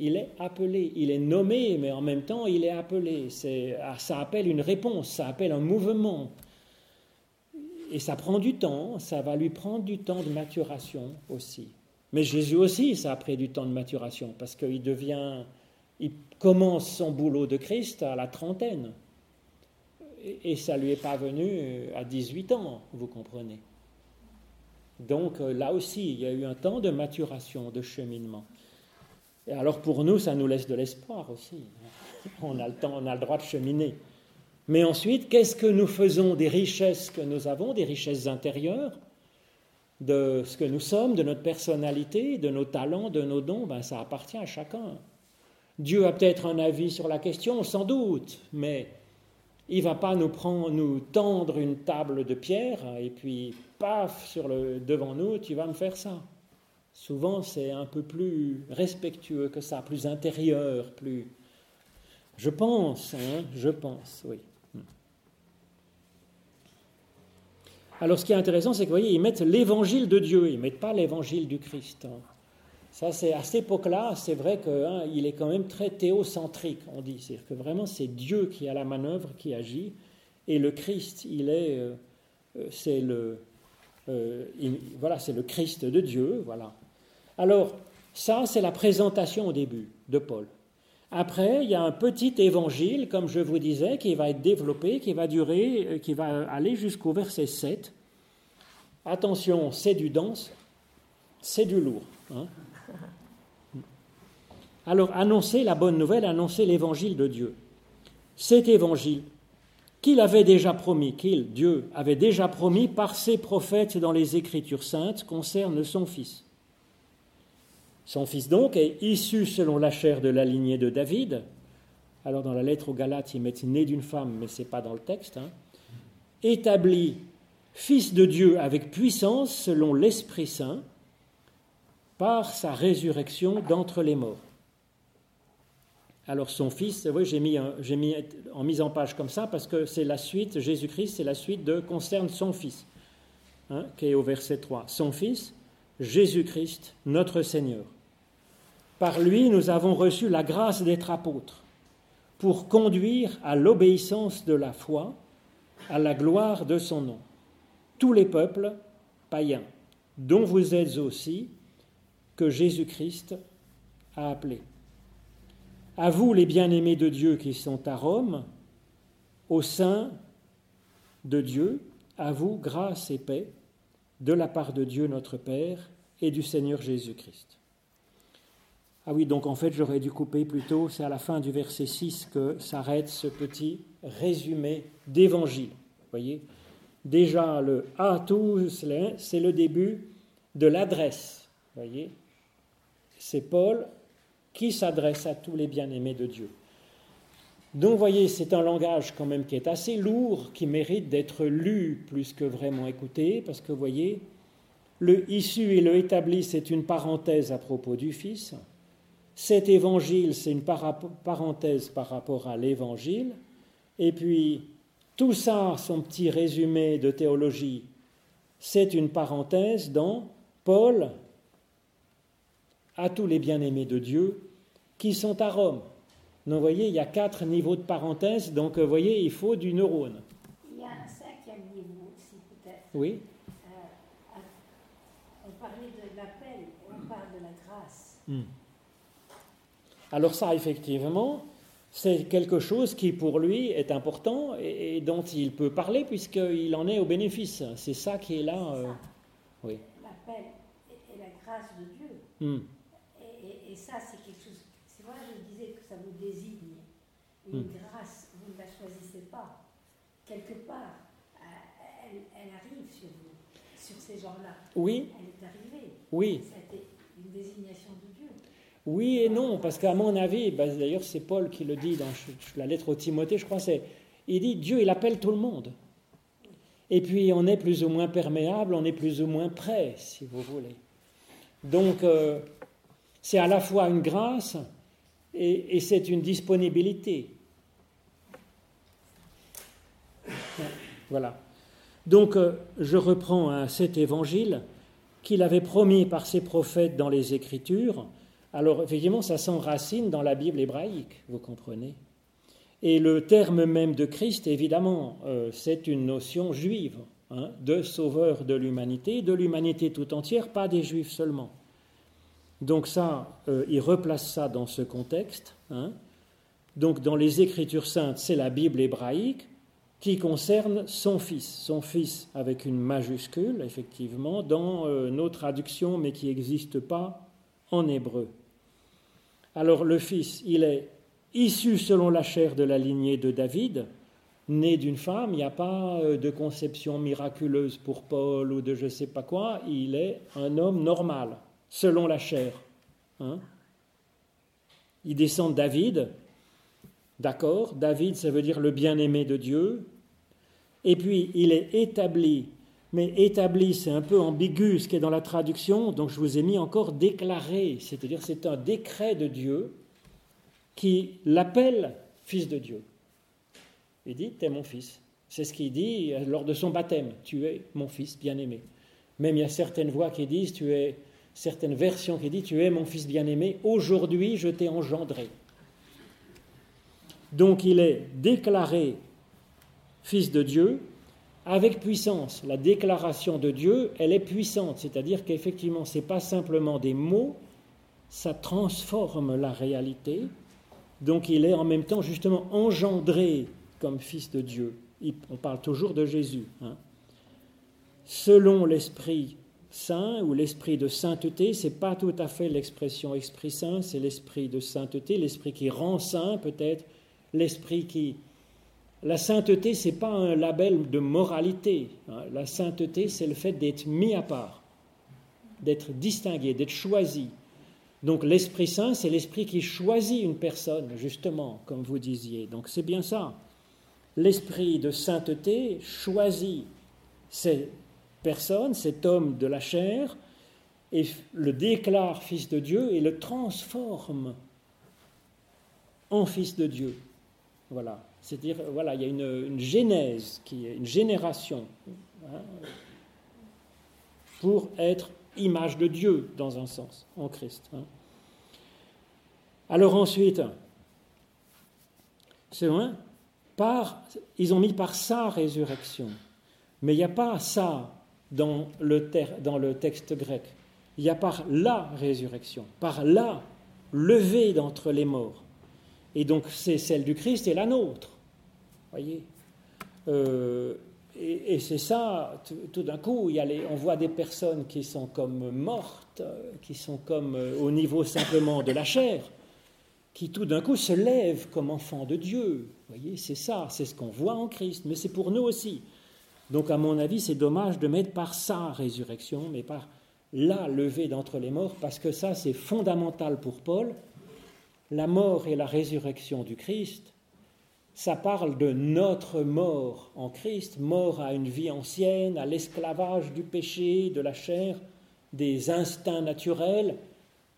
Il est appelé, il est nommé, mais en même temps, il est appelé. Ah, ça appelle une réponse, ça appelle un mouvement. Et ça prend du temps, ça va lui prendre du temps de maturation aussi. Mais Jésus aussi, ça a pris du temps de maturation, parce qu'il devient, il commence son boulot de Christ à la trentaine. Et, ça lui est pas venu à 18 ans, vous comprenez. Donc euh, là aussi, il y a eu un temps de maturation, de cheminement. Alors pour nous, ça nous laisse de l'espoir aussi. On a le temps, on a le droit de cheminer. Mais ensuite, qu'est-ce que nous faisons des richesses que nous avons, des richesses intérieures de ce que nous sommes, de notre personnalité, de nos talents, de nos dons, ben, ça appartient à chacun. Dieu a peut-être un avis sur la question, sans doute, mais il ne va pas nous, prendre, nous tendre une table de pierre et puis, paf, devant nous, tu vas me faire ça. Souvent, c'est un peu plus respectueux que ça, plus intérieur, plus... Je pense, hein, je pense, oui. Alors ce qui est intéressant, c'est que vous voyez, ils mettent l'évangile de Dieu, ils ne mettent pas l'évangile du Christ. Hein. Ça, c'est à cette époque-là, c'est vrai qu'il hein, est quand même très théocentrique, on dit. C'est-à-dire que vraiment, c'est Dieu qui a la manœuvre, qui agit, Et le Christ, il est, euh, euh, c'est le, euh, voilà, c'est le Christ de Dieu, voilà. Alors, ça, c'est la présentation au début de Paul. Après, il y a un petit évangile, comme je vous disais, qui va être développé, qui va durer, qui va aller jusqu'au verset 7. Attention, c'est du dense, c'est du lourd. Hein. Alors, annoncer la bonne nouvelle, annoncer l'évangile de Dieu. Cet évangile qu'il avait déjà promis, qu'il, Dieu, avait déjà promis par ses prophètes dans les Écritures saintes, concerne son Fils. Son Fils donc est issu selon la chair de la lignée de David. Alors dans la lettre aux Galates, ils mettent né d'une femme, mais ce n'est pas dans le texte. Hein. Établi Fils de Dieu avec puissance selon l'Esprit Saint par sa résurrection d'entre les morts. Alors son fils, oui, j'ai mis, mis, en mise en page comme ça parce que c'est la suite, Jésus-Christ, c'est la suite de concerne son fils, hein, qui est au verset 3. Son fils, Jésus-Christ, notre Seigneur. Par lui, nous avons reçu la grâce d'être apôtres pour conduire à l'obéissance de la foi, à la gloire de son nom. Tous les peuples païens, dont vous êtes aussi, que Jésus-Christ a appelés. À vous, les bien-aimés de Dieu qui sont à Rome, au sein de Dieu, à vous grâce et paix de la part de Dieu notre Père et du Seigneur Jésus-Christ. Ah oui, donc en fait j'aurais dû couper plutôt, c'est à la fin du verset 6 que s'arrête ce petit résumé d'évangile. voyez? Déjà le à tous, c'est le début de l'adresse. voyez? C'est Paul qui s'adresse à tous les bien-aimés de Dieu. Donc, voyez, c'est un langage quand même qui est assez lourd, qui mérite d'être lu plus que vraiment écouté, parce que, voyez, le issu et le établi, c'est une parenthèse à propos du Fils. Cet évangile, c'est une parenthèse par rapport à l'évangile. Et puis, tout ça, son petit résumé de théologie, c'est une parenthèse dans Paul à tous les bien-aimés de Dieu qui sont à Rome. Donc, vous voyez, il y a quatre niveaux de parenthèse, donc, vous voyez, il faut du neurone. Il y a un cinquième niveau aussi, peut-être. Oui. Euh, on parlait de l'appel, on parle de la grâce. Hmm. Alors ça, effectivement, c'est quelque chose qui, pour lui, est important et, dont il peut parler puisqu'il en est au bénéfice. C'est ça qui est là. Euh, oui. L'appel et, la grâce de Dieu. Hmm et, ça, c'est quelque chose. C'est vrai, je disais que ça vous désigne une hmm. grâce, vous ne la choisissez pas. Quelque part, euh, elle, arrive sur vous, sur ces gens-là. Oui. Elle est arrivée. Oui. C'était une désignation. Oui et non, parce qu'à mon avis, bah, d'ailleurs c'est Paul qui le dit dans la lettre au Timothée, je crois, c'est, il dit Dieu, il appelle tout le monde. Et puis on est plus ou moins perméable, on est plus ou moins prêt, si vous voulez. Donc, euh, c'est à la fois une grâce et, c'est une disponibilité. Voilà. Donc, euh, je reprends cet évangile qu'il avait promis par ses prophètes dans les Écritures. Alors, effectivement, ça s'enracine dans la Bible hébraïque, vous comprenez. Et le terme même de Christ, évidemment, euh, c'est une notion juive, hein, de sauveur de l'humanité, de l'humanité tout entière, pas des juifs seulement. Donc ça, euh, il replace ça dans ce contexte. Hein. Donc dans les Écritures saintes, c'est la Bible hébraïque qui concerne son fils, son fils avec une majuscule, effectivement, dans euh, nos traductions, mais qui n'existe pas en hébreu. Alors le fils, il est issu selon la chair de la lignée de David, né d'une femme, il n'y a pas euh, de conception miraculeuse pour Paul ou de je ne sais pas quoi, il est un homme normal selon la chair. Hein. Il descend de David, d'accord David, ça veut dire le bien-aimé de Dieu. Et puis, il est établi. Mais établi, c'est un peu ambigu ce qui est dans la traduction, donc je vous ai mis encore déclaré, c'est-à-dire c'est un décret de Dieu qui l'appelle fils de Dieu. Il dit, tu es mon fils. C'est ce qu'il dit lors de son baptême, tu es mon fils bien-aimé. Même il y a certaines voix qui disent, tu es certaines versions qui dit Tu es mon fils bien-aimé, aujourd'hui je t'ai engendré. Donc il est déclaré Fils de Dieu, avec puissance. La déclaration de Dieu, elle est puissante, c'est-à-dire qu'effectivement, ce n'est pas simplement des mots, ça transforme la réalité. Donc il est en même temps justement engendré comme fils de Dieu. On parle toujours de Jésus. Hein. Selon l'Esprit Saint ou l'Esprit de sainteté, ce n'est pas tout à fait l'expression Esprit Saint, c'est l'Esprit de sainteté, l'Esprit qui rend saint peut-être, l'Esprit qui la sainteté, ce n'est pas un label de moralité. Hein. La sainteté, c'est le fait d'être mis à part, d'être distingué, d'être choisi. Donc l'Esprit Saint, c'est l'Esprit qui choisit une personne, justement, comme vous disiez. Donc c'est bien ça. L'Esprit de sainteté choisit cette personne, cet homme de la chair, et le déclare fils de Dieu et le transforme en fils de Dieu. Voilà. C'est-à-dire, voilà, il y a une, genèse, qui est une génération, hein, pour être image de Dieu, dans un sens, en Christ. Hein. Alors ensuite, c'est vrai, ils ont mis par sa résurrection. Mais il n'y a pas ça dans le, dans le texte grec. Il y a par la résurrection, par la levée d'entre les morts. Et donc c'est celle du Christ et la nôtre. Voyez euh, Et, c'est ça, tout, d'un coup, il y a on voit des personnes qui sont comme mortes, qui sont comme euh, au niveau simplement de la chair, qui tout d'un coup se lèvent comme enfants de Dieu. Voyez, c'est ça, c'est ce qu'on voit en Christ, mais c'est pour nous aussi. Donc à mon avis, c'est dommage de mettre par sa résurrection, mais par la levée d'entre les morts, parce que ça, c'est fondamental pour Paul la mort et la résurrection du Christ, ça parle de notre mort en Christ, mort à une vie ancienne, à l'esclavage du péché, de la chair, des instincts naturels,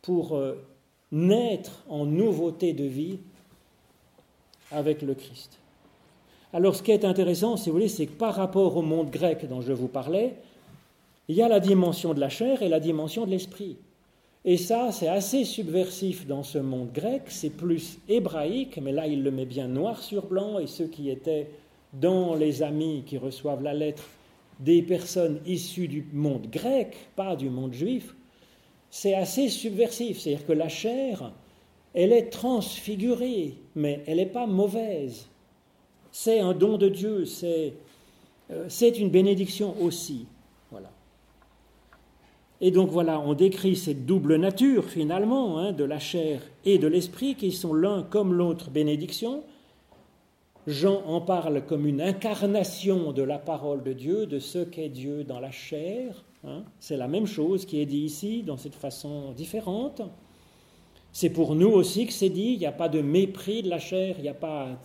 pour euh, naître en nouveauté de vie avec le Christ. Alors ce qui est intéressant, si vous voulez, c'est que par rapport au monde grec dont je vous parlais, il y a la dimension de la chair et la dimension de l'esprit. Et ça, c'est assez subversif dans ce monde grec, c'est plus hébraïque, mais là, il le met bien noir sur blanc, et ceux qui étaient dans les amis qui reçoivent la lettre des personnes issues du monde grec, pas du monde juif, c'est assez subversif, c'est-à-dire que la chair, elle est transfigurée, mais elle n'est pas mauvaise. C'est un don de Dieu, c'est euh, une bénédiction aussi. Et donc voilà, on décrit cette double nature finalement hein, de la chair et de l'esprit qui sont l'un comme l'autre bénédiction. Jean en parle comme une incarnation de la parole de Dieu, de ce qu'est Dieu dans la chair. Hein. C'est la même chose qui est dit ici, dans cette façon différente. C'est pour nous aussi que c'est dit, il n'y a pas de mépris de la chair, il n'y a pas à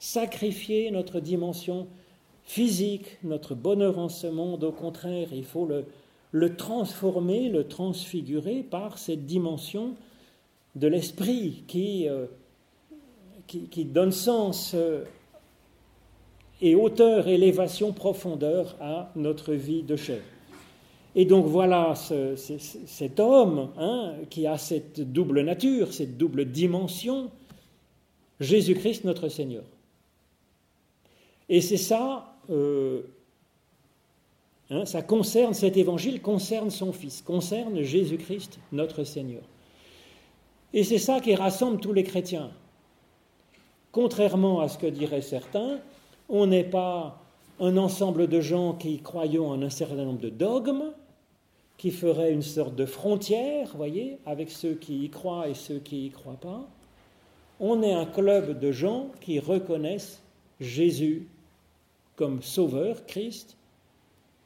sacrifier notre dimension physique, notre bonheur en ce monde, au contraire, il faut le, le transformer, le transfigurer par cette dimension de l'esprit qui, euh, qui, donne sens euh, et hauteur, élévation, profondeur à notre vie de chair. Et donc voilà cet homme hein, qui a cette double nature, cette double dimension, Jésus-Christ notre Seigneur. Et c'est ça, euh, Hein, ça concerne, cet évangile concerne son Fils, concerne Jésus-Christ, notre Seigneur. Et c'est ça qui rassemble tous les chrétiens. Contrairement à ce que diraient certains, on n'est pas un ensemble de gens qui croyons en un certain nombre de dogmes, qui feraient une sorte de frontière, voyez, avec ceux qui y croient et ceux qui y croient pas. On est un club de gens qui reconnaissent Jésus comme Sauveur, Christ,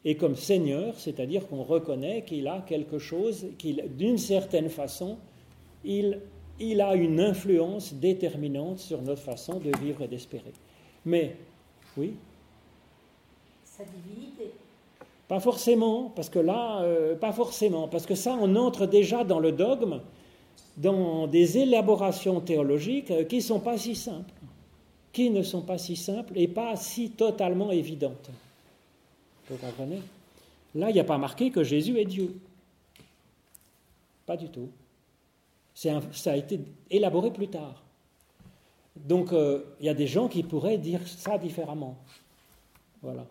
et comme Seigneur, c'est-à-dire qu'on reconnaît qu'il a quelque chose, qu'il, d'une certaine façon, il, il a une influence déterminante sur notre façon de vivre et d'espérer. Mais, oui? Sa divinité Pas forcément, parce que là, euh, pas forcément, parce que ça, on entre déjà dans le dogme, dans des élaborations théologiques euh, qui ne sont pas si simples, qui ne sont pas si simples et pas si totalement évidentes. Vous comprenez? Là, il n'y a pas marqué que Jésus est Dieu. Pas du tout. ça a été élaboré plus tard. Donc euh, il y a des gens qui pourraient dire ça différemment. Voilà.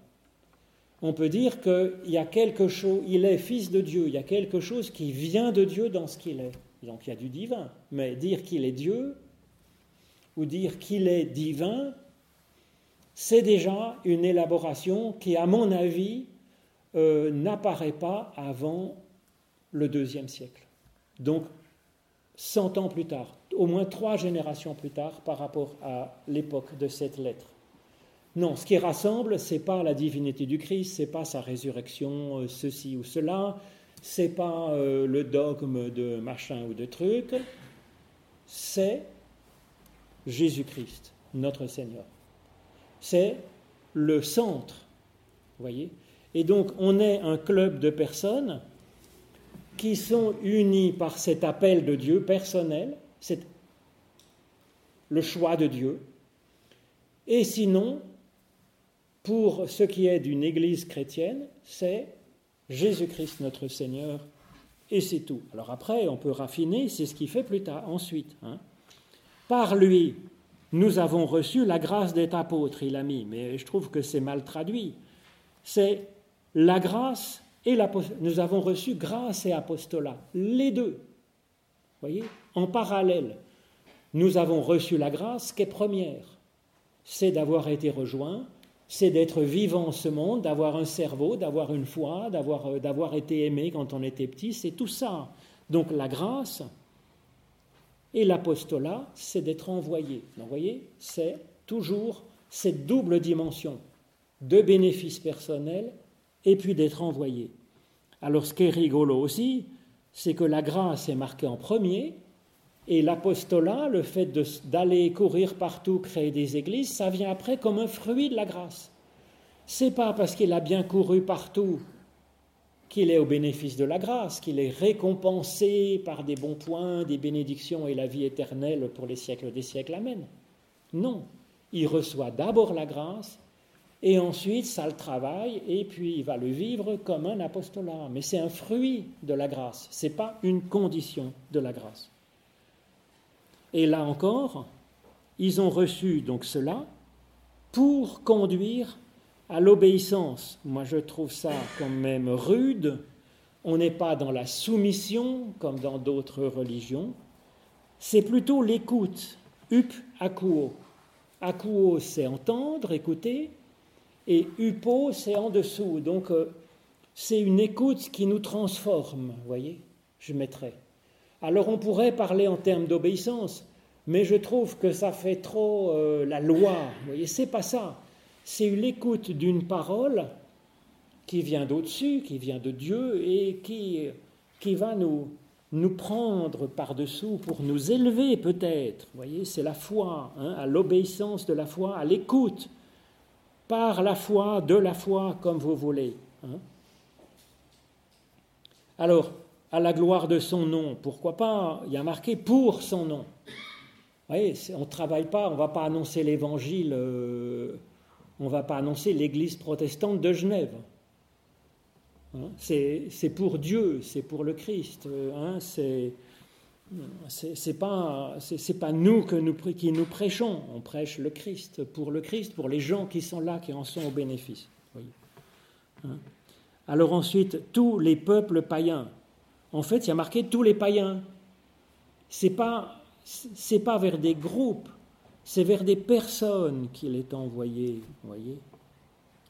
On peut dire qu'il y a quelque chose, il est fils de Dieu, il y a quelque chose qui vient de Dieu dans ce qu'il est. Donc il y a du divin. Mais dire qu'il est Dieu ou dire qu'il est divin, c'est déjà une élaboration qui, à mon avis, euh, n'apparaît pas avant le deuxième siècle. Donc, cent ans plus tard, au moins trois générations plus tard par rapport à l'époque de cette lettre. Non, ce qui rassemble, c'est pas la divinité du Christ, c'est pas sa résurrection, euh, ceci ou cela, c'est pas euh, le dogme de machin ou de truc, c'est Jésus-Christ, notre Seigneur. C'est le centre, voyez. Et donc, on est un club de personnes qui sont unies par cet appel de Dieu personnel, c'est le choix de Dieu. Et sinon, pour ce qui est d'une Église chrétienne, c'est Jésus-Christ notre Seigneur, et c'est tout. Alors après, on peut raffiner, c'est ce qu'il fait plus tard, ensuite. Hein. Par lui, nous avons reçu la grâce d'être apôtre, il a mis, mais je trouve que c'est mal traduit. C'est la grâce et l'apostolat. Nous avons reçu grâce et apostolat, les deux. Voyez En parallèle, nous avons reçu la grâce qui est première. C'est d'avoir été rejoints c'est d'être vivant en ce monde, d'avoir un cerveau, d'avoir une foi, euh, d'avoir, été aimé quand on était petit, c'est tout ça. Donc la grâce et l'apostolat, c'est d'être envoyé. vous voyez, c'est toujours cette double dimension de bénéfice personnel et puis d'être envoyé. Alors ce qui est rigolo aussi, c'est que la grâce est marquée en premier, et l'apostolat, le fait d'aller courir partout, créer des églises, ça vient après comme un fruit de la grâce. C'est pas parce qu'il a bien couru partout qu'il est au bénéfice de la grâce, qu'il est récompensé par des bons points, des bénédictions et la vie éternelle pour les siècles des siècles. Amen. Non, il reçoit d'abord la grâce et ensuite ça le travaille et puis il va le vivre comme un apostolat. Mais c'est un fruit de la grâce, ce n'est pas une condition de la grâce. Et là encore, ils ont reçu donc cela pour conduire à l'obéissance. Moi, je trouve ça quand même rude. On n'est pas dans la soumission comme dans d'autres religions. C'est plutôt l'écoute. Up akuo. Akuo, c'est entendre, écouter. Et upo, c'est en dessous. Donc, euh, c'est une écoute qui nous transforme, voyez, je mettrais. Alors on pourrait parler en termes d'obéissance, mais je trouve que ça fait trop euh, la loi. Vous voyez, c'est pas ça. C'est l'écoute d'une parole qui vient d'au-dessus, qui vient de Dieu et qui, va nous, nous prendre par-dessous pour nous élever peut-être. Vous voyez, c'est la foi, hein, à l'obéissance de la foi, à l'écoute, par la foi, de la foi, comme vous voulez. Hein. Alors, à la gloire de son nom. Pourquoi pas Il y a marqué pour son nom. Vous voyez, on ne travaille pas, on ne va pas annoncer l'évangile, euh, on ne va pas annoncer l'église protestante de Genève. Hein, c'est pour Dieu, c'est pour le Christ. Hein, c'est pas nous qui nous prêchons, on prêche le Christ pour le Christ, pour les gens qui sont là, qui en sont au bénéfice. Hein. Alors ensuite, tous les peuples païens, en fait, il y a marqué tous les païens. C'est pas, c'est pas vers des groupes, c'est vers des personnes qu'il est envoyé, voyez.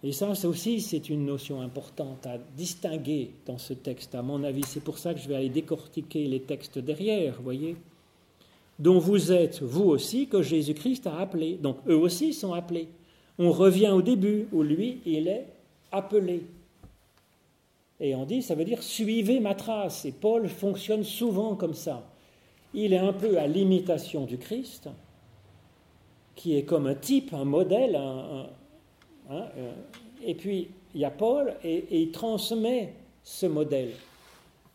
Et ça, ça aussi, c'est une notion importante à distinguer dans ce texte, à mon avis. C'est pour ça que je vais aller décortiquer les textes derrière, voyez. Dont vous êtes, vous aussi, que Jésus-Christ a appelé. Donc, eux aussi sont appelés. On revient au début, où lui, il est appelé. Et on dit, ça veut dire suivez ma trace. Et Paul fonctionne souvent comme ça. Il est un peu à l'imitation du Christ, qui est comme un type, un modèle. Hein, euh, et puis il y a Paul, et, il transmet ce modèle.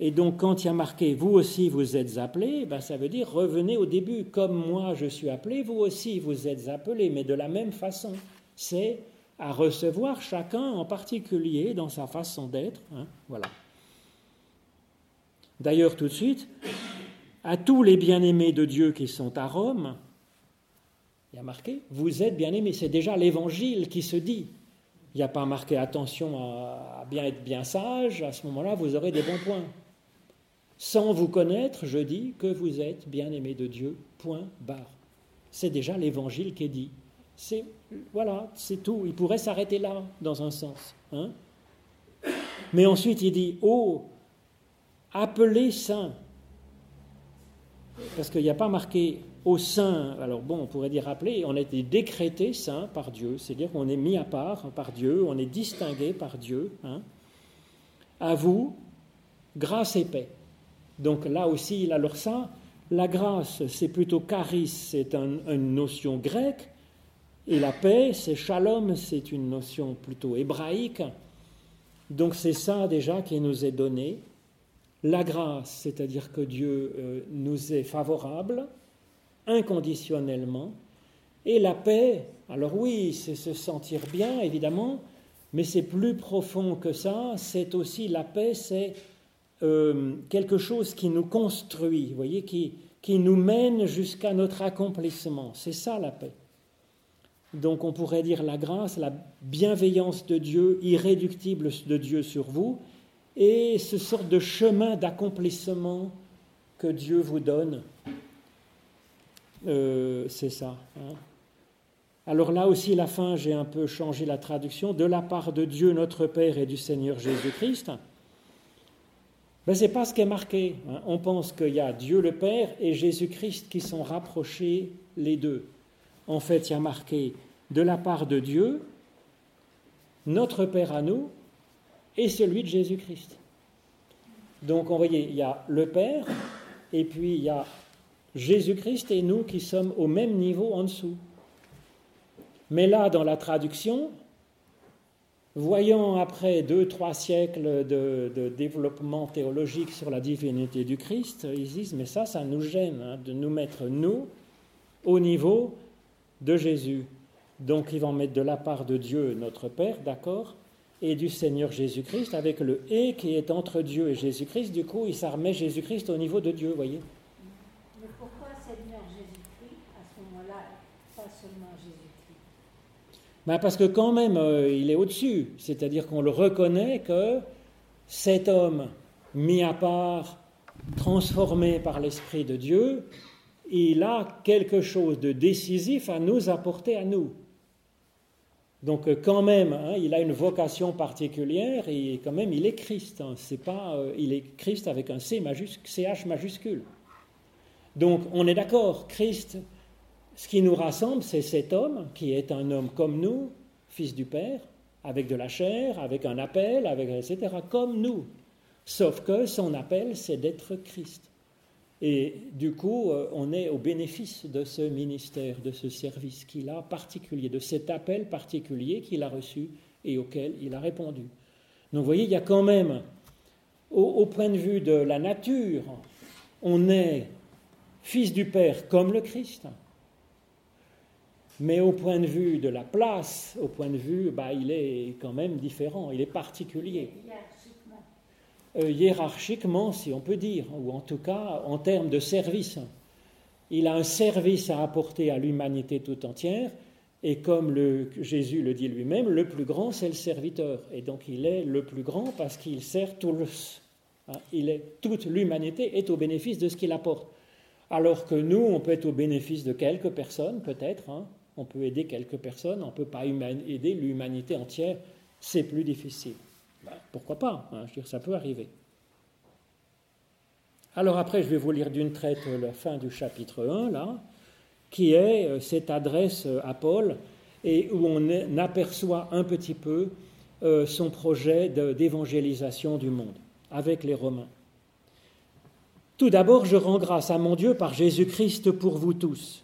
Et donc quand il y a marqué vous aussi vous êtes appelés, ben, ça veut dire revenez au début. Comme moi je suis appelé, vous aussi vous êtes appelés, mais de la même façon. C'est à recevoir chacun en particulier dans sa façon d'être. Hein, voilà. D'ailleurs, tout de suite, à tous les bien-aimés de Dieu qui sont à Rome, Il y a marqué, vous êtes bien-aimés. C'est déjà l'évangile qui se dit. Il n'y a pas marqué attention à, bien être bien sage, à ce moment-là, vous aurez des bons points. Sans vous connaître, je dis que vous êtes bien-aimés de Dieu, point barre. C'est déjà l'évangile qui est dit. C'est voilà, c'est tout. Il pourrait s'arrêter là, dans un sens. Hein. Mais ensuite, il dit Oh, appelez saint. Parce qu'il n'y a pas marqué au saint, alors bon, on pourrait dire appelé, on a été décrété saint par Dieu, c'est-à-dire qu'on est mis à part par Dieu, on est distingué par Dieu. Hein. À vous, grâce et paix. Donc là aussi, alors ça, la grâce, c'est plutôt charis, c'est une notion grecque, et la paix, c'est shalom, c'est une notion plutôt hébraïque. Donc c'est ça déjà qui nous est donné. La grâce, c'est-à-dire que Dieu euh, nous est favorable inconditionnellement. Et la paix, alors oui, c'est se sentir bien, évidemment, mais c'est plus profond que ça. C'est aussi la paix, c'est euh, quelque chose qui nous construit, voyez, qui, qui nous mène jusqu'à notre accomplissement. C'est ça la paix. Donc on pourrait dire la grâce, la bienveillance de Dieu, irréductible de Dieu sur vous, et ce sort de chemin d'accomplissement que Dieu vous donne. Euh, c'est ça. Hein. Alors là aussi, la fin, j'ai un peu changé la traduction. De la part de Dieu notre Père et du Seigneur Jésus-Christ. Ben, ce n'est pas ce qui est marqué. Hein. On pense qu'il y a Dieu le Père et Jésus-Christ qui sont rapprochés les deux. En fait, il y a marqué de la part de Dieu, notre Père à nous, et celui de Jésus-Christ. Donc, on voyez, il y a le Père, et puis il y a Jésus-Christ et nous qui sommes au même niveau en dessous. Mais là, dans la traduction, voyant après deux, trois siècles de, développement théologique sur la divinité du Christ, ils disent, mais ça, ça nous gêne hein, de nous mettre, nous, au niveau de Jésus. Donc ils vont mettre de la part de Dieu notre Père, d'accord, et du Seigneur Jésus-Christ avec le et qui est entre Dieu et Jésus-Christ. Du coup, il ça remet Jésus-Christ au niveau de Dieu, voyez. Mais pourquoi Seigneur Jésus-Christ à ce moment-là, pas seulement Jésus-Christ ben Parce que quand même, euh, il est au-dessus. C'est-à-dire qu'on le reconnaît que cet homme mis à part, transformé par l'Esprit de Dieu, il a quelque chose de décisif à nous apporter à nous. Donc euh, quand même, hein, il a une vocation particulière et quand même il est Christ. Hein. c'est pas, euh, il est Christ avec un C majuscule, CH majuscule. Donc on est d'accord, Christ, ce qui nous rassemble, c'est cet homme qui est un homme comme nous, fils du Père, avec de la chair, avec un appel, etc. Comme nous. Sauf que son appel, c'est d'être Christ. Et du coup, euh, on est au bénéfice de ce ministère, de ce service qu'il a particulier, de cet appel particulier qu'il a reçu et auquel il a répondu. Donc vous voyez, il y a quand même, au, point de vue de la nature, on est fils du Père comme le Christ. Mais au point de vue de la place, au point de vue, bah, il est quand même différent, il est particulier. Euh, hiérarchiquement, si on peut dire, ou en tout cas en termes de service. Il a un service à apporter à l'humanité tout entière, et comme le, Jésus le dit lui-même, le plus grand, c'est le serviteur. Et donc il est le plus grand parce qu'il sert tous. Hein, il est, toute l'humanité est au bénéfice de ce qu'il apporte. Alors que nous, on peut être au bénéfice de quelques personnes, peut-être. Hein. On peut aider quelques personnes, on ne peut pas aider l'humanité entière. C'est plus difficile. Ben, pourquoi pas hein, je Ça peut arriver. Alors après, je vais vous lire d'une traite la fin du chapitre 1, là, qui est euh, cette adresse euh, à Paul, et où on aperçoit un petit peu euh, son projet d'évangélisation du monde avec les Romains. Tout d'abord, je rends grâce à mon Dieu par Jésus-Christ pour vous tous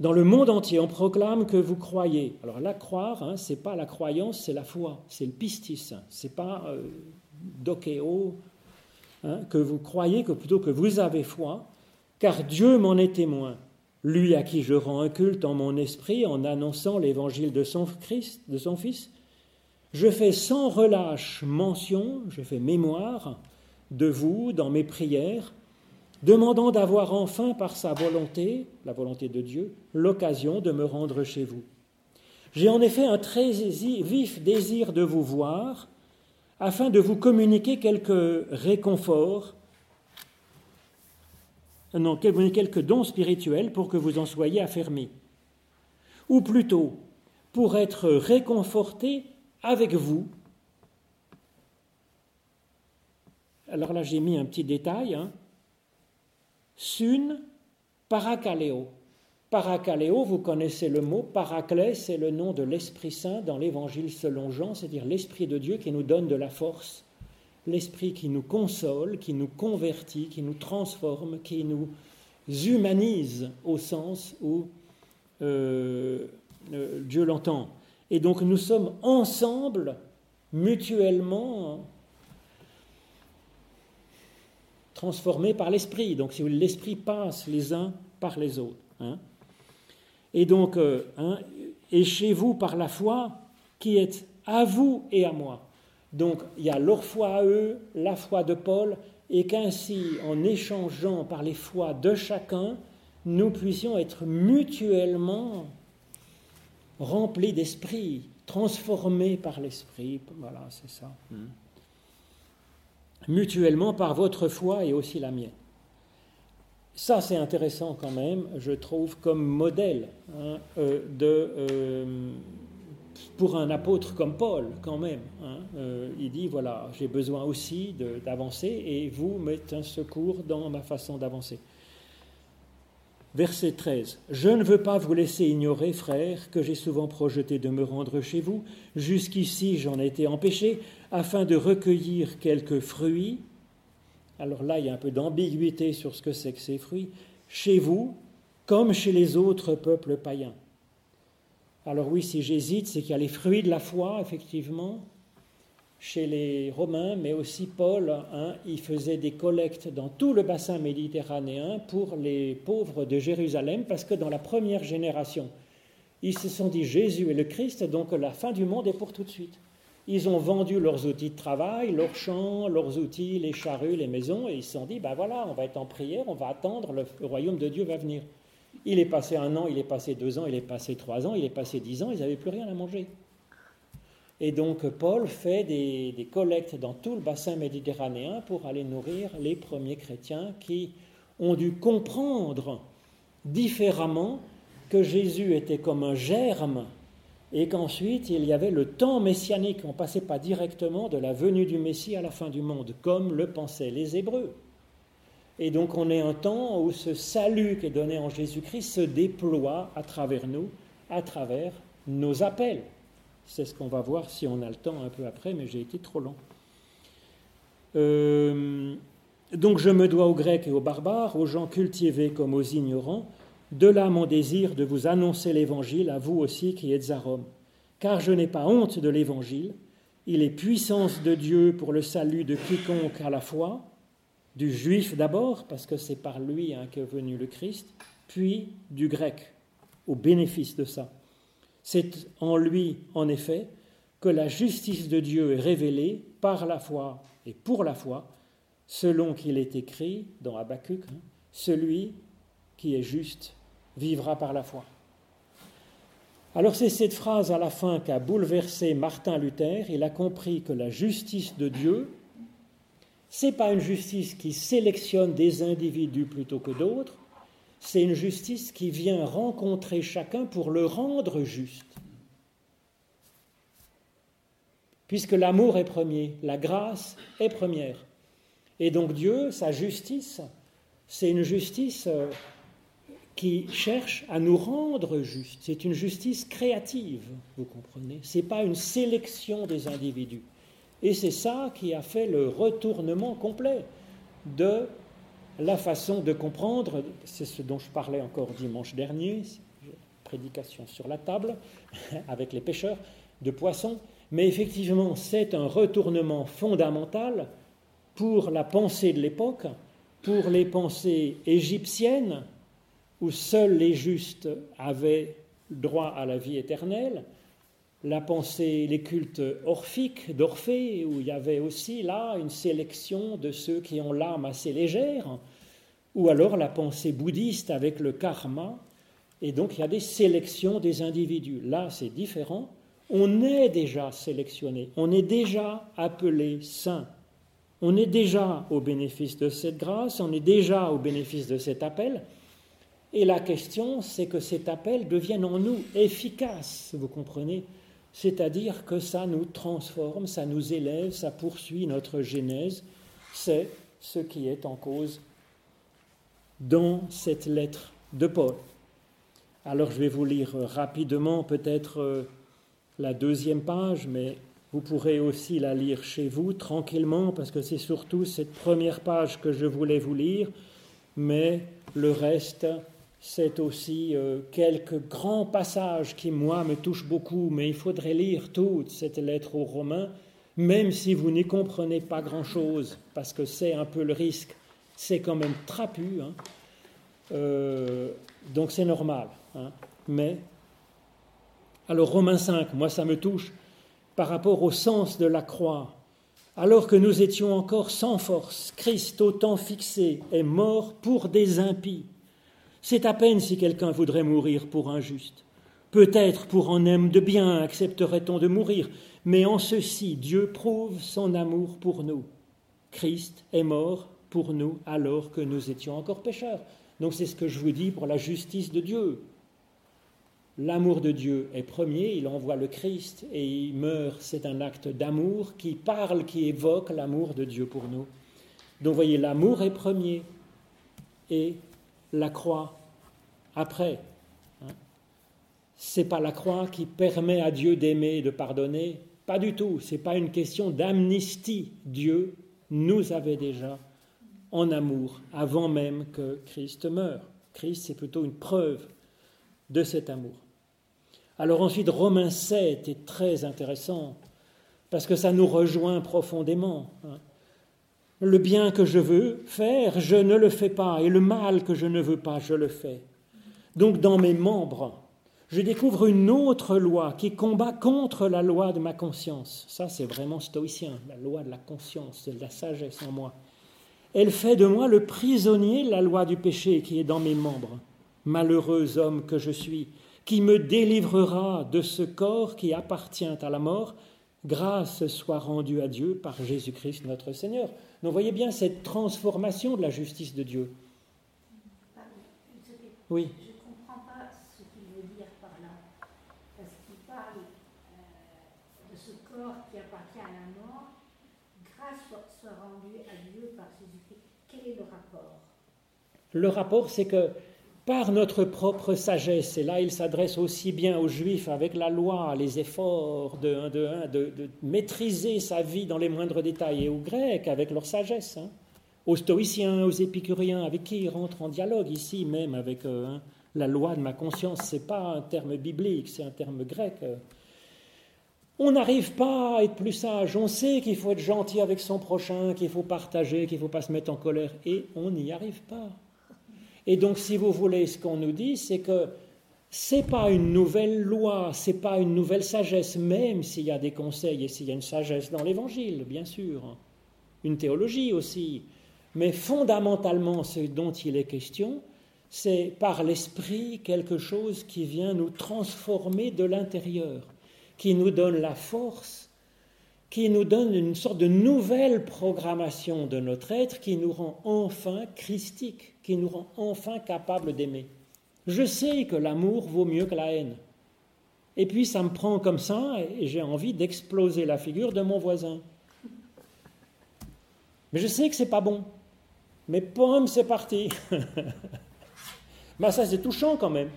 dans le monde entier, on proclame que vous croyez. Alors là, croire, hein, ce n'est pas la croyance, c'est la foi, c'est le pistis, ce n'est pas euh, dokéo, hein, que vous croyez, que plutôt que vous avez foi, car Dieu m'en est témoin, lui à qui je rends un culte en mon esprit en annonçant l'évangile de son Christ, de son Fils. Je fais sans relâche mention, je fais mémoire de vous dans mes prières, demandant d'avoir enfin par sa volonté, la volonté de Dieu, l'occasion de me rendre chez vous. J'ai en effet un très vif désir de vous voir, afin de vous communiquer quelques réconforts, non, quelques dons spirituels pour que vous en soyez affermis. Ou plutôt, pour être réconforté avec vous. Alors là, j'ai mis un petit détail. Hein. Sun parakaleo. Parakaleo, vous connaissez le mot. Paraclès, c'est le nom de l'Esprit Saint dans l'Évangile selon Jean, c'est-à-dire l'Esprit de Dieu qui nous donne de la force, l'Esprit qui nous console, qui nous convertit, qui nous transforme, qui nous humanise au sens où euh, euh, Dieu l'entend. Et donc nous sommes ensemble, mutuellement transformés par l'Esprit. Donc si l'Esprit passe les uns par les autres. Hein. Et donc, euh, hein, et chez vous par la foi qui est à vous et à moi. Donc il y a leur foi à eux, la foi de Paul, et qu'ainsi, en échangeant par les foi de chacun, nous puissions être mutuellement remplis d'esprit, transformés par l'esprit. Voilà, c'est ça. Hmm. Mutuellement par votre foi et aussi la mienne. Ça, c'est intéressant quand même, je trouve, comme modèle hein, euh, euh, pour un apôtre comme Paul, quand même. Hein. Euh, il dit, voilà, j'ai besoin aussi d'avancer et vous mettez un secours dans ma façon d'avancer. Verset 13. Je ne veux pas vous laisser ignorer, frères, que j'ai souvent projeté de me rendre chez vous. Jusqu'ici, j'en ai été empêché, afin de recueillir quelques fruits. Alors là, il y a un peu d'ambiguïté sur ce que c'est que ces fruits. Chez vous, comme chez les autres peuples païens. Alors oui, si j'hésite, c'est qu'il y a les fruits de la foi, effectivement, chez les Romains, mais aussi Paul, hein, il faisait des collectes dans tout le bassin méditerranéen pour les pauvres de Jérusalem, parce que dans la première génération, ils se sont dit Jésus est le Christ, donc la fin du monde est pour tout de suite. Ils ont vendu leurs outils de travail, leurs champs, leurs outils, les charrues, les maisons, et ils se sont dit, ben voilà, on va être en prière, on va attendre, le royaume de Dieu va venir. Il est passé un an, il est passé deux ans, il est passé trois ans, il est passé dix ans, ils n'avaient plus rien à manger. Et donc Paul fait des, collectes dans tout le bassin méditerranéen pour aller nourrir les premiers chrétiens qui ont dû comprendre différemment que Jésus était comme un germe et qu'ensuite il y avait le temps messianique. On ne passait pas directement de la venue du Messie à la fin du monde, comme le pensaient les Hébreux. Et donc on est un temps où ce salut qui est donné en Jésus-Christ se déploie à travers nous, à travers nos appels. C'est ce qu'on va voir si on a le temps un peu après, mais j'ai été trop long. Euh, donc je me dois aux Grecs et aux barbares, aux gens cultivés comme aux ignorants, de là mon désir de vous annoncer l'Évangile à vous aussi qui êtes à Rome. Car je n'ai pas honte de l'Évangile, il est puissance de Dieu pour le salut de quiconque à la foi, du juif d'abord, parce que c'est par lui hein, qu'est venu le Christ, puis du grec, au bénéfice de ça. C'est en lui, en effet, que la justice de Dieu est révélée par la foi et pour la foi, selon qu'il est écrit dans Habakkuk, hein, celui qui est juste vivra par la foi. Alors c'est cette phrase à la fin qu'a bouleversé Martin Luther. Il a compris que la justice de Dieu, c'est pas une justice qui sélectionne des individus plutôt que d'autres, c'est une justice qui vient rencontrer chacun pour le rendre juste. Puisque l'amour est premier, la grâce est première. Et donc Dieu, sa justice, c'est une justice euh, qui cherche à nous rendre justes. C'est une justice créative, vous comprenez. Ce n'est pas une sélection des individus. Et c'est ça qui a fait le retournement complet de la façon de comprendre, c'est ce dont je parlais encore dimanche dernier, prédication sur la table, avec les pêcheurs de poissons, mais effectivement c'est un retournement fondamental pour la pensée de l'époque, pour les pensées égyptiennes, où seuls les justes avaient droit à la vie éternelle, la pensée, les cultes orphiques d'Orphée, où il y avait aussi là une sélection de ceux qui ont l'âme assez légère, ou alors la pensée bouddhiste avec le karma, et donc il y a des sélections des individus. Là, c'est différent. On est déjà sélectionné, on est déjà appelé saint, on est déjà au bénéfice de cette grâce, on est déjà au bénéfice de cet appel. Et la question, c'est que cet appel devienne en nous efficace, vous comprenez? C'est-à-dire que ça nous transforme, ça nous élève, ça poursuit notre genèse. C'est ce qui est en cause dans cette lettre de Paul. Alors je vais vous lire rapidement peut-être euh, la deuxième page, mais vous pourrez aussi la lire chez vous tranquillement, parce que c'est surtout cette première page que je voulais vous lire, mais le reste, c'est aussi euh, quelques grands passages qui, moi, me touchent beaucoup, mais il faudrait lire toute cette lettre aux Romains, même si vous n'y comprenez pas grand-chose, parce que c'est un peu le risque, c'est quand même trapu, hein. euh, donc c'est normal. Hein. mais, alors Romains 5, moi ça me touche, par rapport au sens de la croix. Alors que nous étions encore sans force, Christ, au temps fixé, est mort pour des impies. C'est à peine si quelqu'un voudrait mourir pour un juste. Peut-être pour un homme de bien accepterait-on de mourir, mais en ceci Dieu prouve son amour pour nous. Christ est mort pour nous alors que nous étions encore pécheurs. Donc c'est ce que je vous dis pour la justice de Dieu. L'amour de Dieu est premier, il envoie le Christ et il meurt. C'est un acte d'amour qui parle, qui évoque l'amour de Dieu pour nous. Donc voyez, l'amour est premier et la croix après. Hein. C'est pas la croix qui permet à Dieu d'aimer et de pardonner, pas du tout. C'est pas une question d'amnistie. Dieu nous avait déjà en amour avant même que Christ meure. Christ, c'est plutôt une preuve de cet amour. Alors ensuite, Romains 7 est très intéressant, parce que ça nous rejoint profondément. Hein. Le bien que je veux faire, je ne le fais pas, et le mal que je ne veux pas, je le fais. Donc dans mes membres, je découvre une autre loi qui combat contre la loi de ma conscience. Ça, c'est vraiment stoïcien, la loi de la conscience, de la sagesse en moi. Elle fait de moi le prisonnier de la loi du péché qui est dans mes membres. Malheureux homme que je suis, qui me délivrera de ce corps qui appartient à la mort, grâce soit rendue à Dieu par Jésus-Christ notre Seigneur. Donc voyez bien cette transformation de la justice de Dieu. Oui. Je ne comprends pas ce qu'il veut dire par là. Parce qu'il parle euh, de ce corps qui appartient à la mort, grâce soit rendue à Dieu par Jésus-Christ. Quel est le rapport? Le rapport, c'est que par notre propre sagesse, et là il s'adresse aussi bien aux Juifs avec la loi, les efforts de, de, maîtriser sa vie dans les moindres détails, et aux Grecs avec leur sagesse, hein. aux stoïciens, aux épicuriens, avec qui ils rentrent en dialogue ici même avec euh, hein, la loi de ma conscience, c'est pas un terme biblique, c'est un terme grec. On n'arrive pas à être plus sage, on sait qu'il faut être gentil avec son prochain, qu'il faut partager, qu'il ne faut pas se mettre en colère, et on n'y arrive pas. Et donc, si vous voulez, ce qu'on nous dit, c'est que ce n'est pas une nouvelle loi, ce n'est pas une nouvelle sagesse, même s'il y a des conseils et s'il y a une sagesse dans l'Évangile, bien sûr, une théologie aussi. Mais fondamentalement, ce dont il est question, c'est par l'Esprit quelque chose qui vient nous transformer de l'intérieur, qui nous donne la force qui nous donne une sorte de nouvelle programmation de notre être qui nous rend enfin christique, qui nous rend enfin capable d'aimer. Je sais que l'amour vaut mieux que la haine. Et puis ça me prend comme ça et j'ai envie d'exploser la figure de mon voisin. Mais je sais que c'est pas bon. Mais pomme, c'est parti. Mais ça c'est touchant quand même.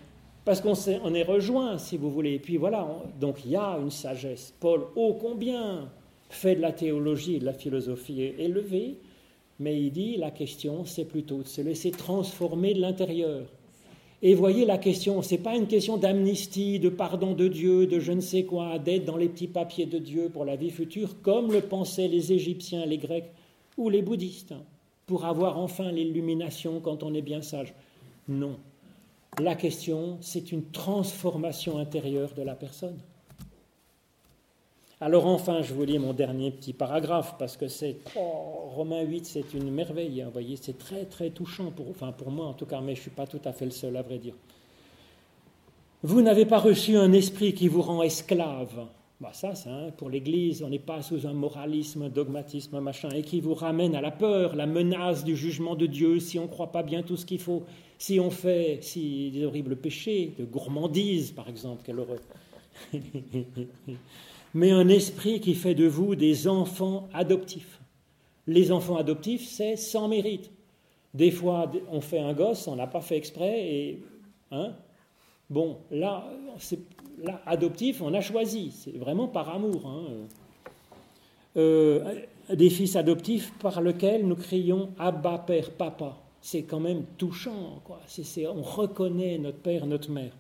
Parce qu'on est, on est rejoint, si vous voulez. Et puis voilà, donc il y a une sagesse. Paul, ô combien fait de la théologie et de la philosophie élevée, mais il dit la question, c'est plutôt de se laisser transformer de l'intérieur. Et voyez la question, ce n'est pas une question d'amnistie, de pardon de Dieu, de je ne sais quoi, d'être dans les petits papiers de Dieu pour la vie future, comme le pensaient les Égyptiens, les Grecs ou les bouddhistes, hein, pour avoir enfin l'illumination quand on est bien sage. Non. La question, c'est une transformation intérieure de la personne. Alors enfin, je vous lis mon dernier petit paragraphe parce que c'est oh, Romains 8, c'est une merveille. Hein, vous voyez, c'est très très touchant pour, enfin pour moi en tout cas, mais je suis pas tout à fait le seul à vrai dire. Vous n'avez pas reçu un esprit qui vous rend esclave. Bah ça, c'est hein, pour l'Église, on n'est pas sous un moralisme, un dogmatisme, machin, et qui vous ramène à la peur, la menace du jugement de Dieu si on ne croit pas bien tout ce qu'il faut, si on fait si, des horribles péchés, de gourmandise par exemple, quelle horreur. mais un esprit qui fait de vous des enfants adoptifs. Les enfants adoptifs, c'est sans mérite. Des fois, on fait un gosse, on n'a pas fait exprès, et hein, bon, là, là, adoptif, on a choisi, c'est vraiment par amour. Hein. Euh, des fils adoptifs par lesquels nous crions Abba, Père, Papa. C'est quand même touchant, on reconnaît notre Père, notre Mère.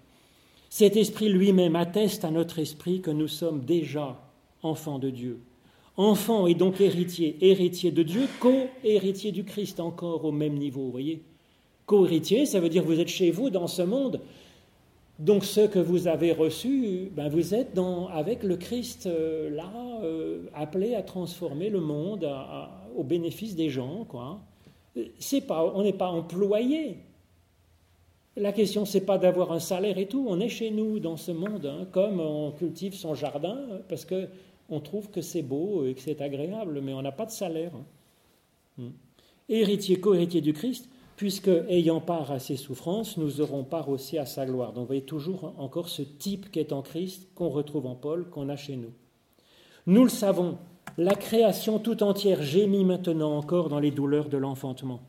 Cet esprit lui-même atteste à notre esprit que nous sommes déjà enfants de Dieu. Enfants et donc héritiers, héritiers de Dieu, co-héritiers du Christ, encore au même niveau, vous voyez. Co-héritier, ça veut dire vous êtes chez vous dans ce monde. Donc ce que vous avez reçu, ben vous êtes dans, avec le Christ euh, là, euh, appelé à transformer le monde au bénéfice des gens. Quoi. C'est pas, on n'est pas employé, la question, c'est pas d'avoir un salaire et tout. On est chez nous dans ce monde, hein, comme on cultive son jardin, parce que on trouve que c'est beau et que c'est agréable, mais on n'a pas de salaire. Hein. Hmm. Héritier, co-héritier du Christ, puisque ayant part à ses souffrances, nous aurons part aussi à sa gloire. Donc vous voyez toujours encore ce type qui est en Christ, qu'on retrouve en Paul, qu'on a chez nous. Nous le savons, la création tout entière gémit maintenant encore dans les douleurs de l'enfantement.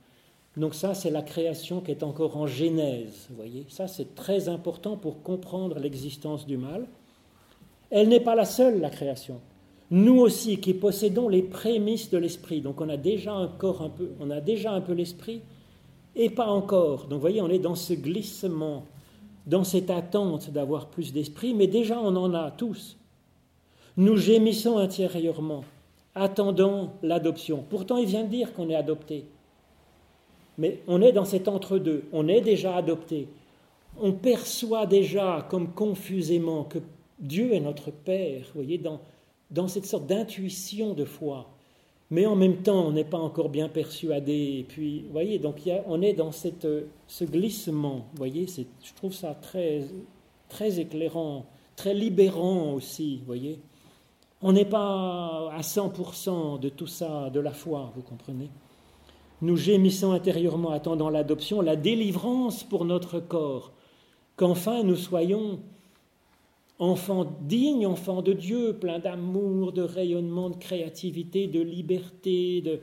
Donc ça, c'est la création qui est encore en genèse. Vous voyez, ça c'est très important pour comprendre l'existence du mal. Elle n'est pas la seule, la création. Nous aussi, qui possédons les prémices de l'esprit, donc on a déjà un corps un peu, on a déjà un peu l'esprit, et pas encore. Donc vous voyez, on est dans ce glissement, dans cette attente d'avoir plus d'esprit, mais déjà on en a tous. Nous gémissons intérieurement, attendant l'adoption. Pourtant, il vient de dire qu'on est adopté. Mais on est dans cet entre-deux, on est déjà adopté. On perçoit déjà comme confusément que Dieu est notre Père, vous voyez, dans, dans cette sorte d'intuition de foi. Mais en même temps, on n'est pas encore bien persuadé. Et puis, vous voyez, donc on est dans cette, ce glissement. Vous voyez, je trouve ça très, très éclairant, très libérant aussi. Vous voyez, on n'est pas à 100% de tout ça, de la foi, vous comprenez nous gémissons intérieurement attendant l'adoption, la délivrance pour notre corps, qu'enfin nous soyons enfants dignes, enfants de Dieu, pleins d'amour, de rayonnement, de créativité, de liberté, de,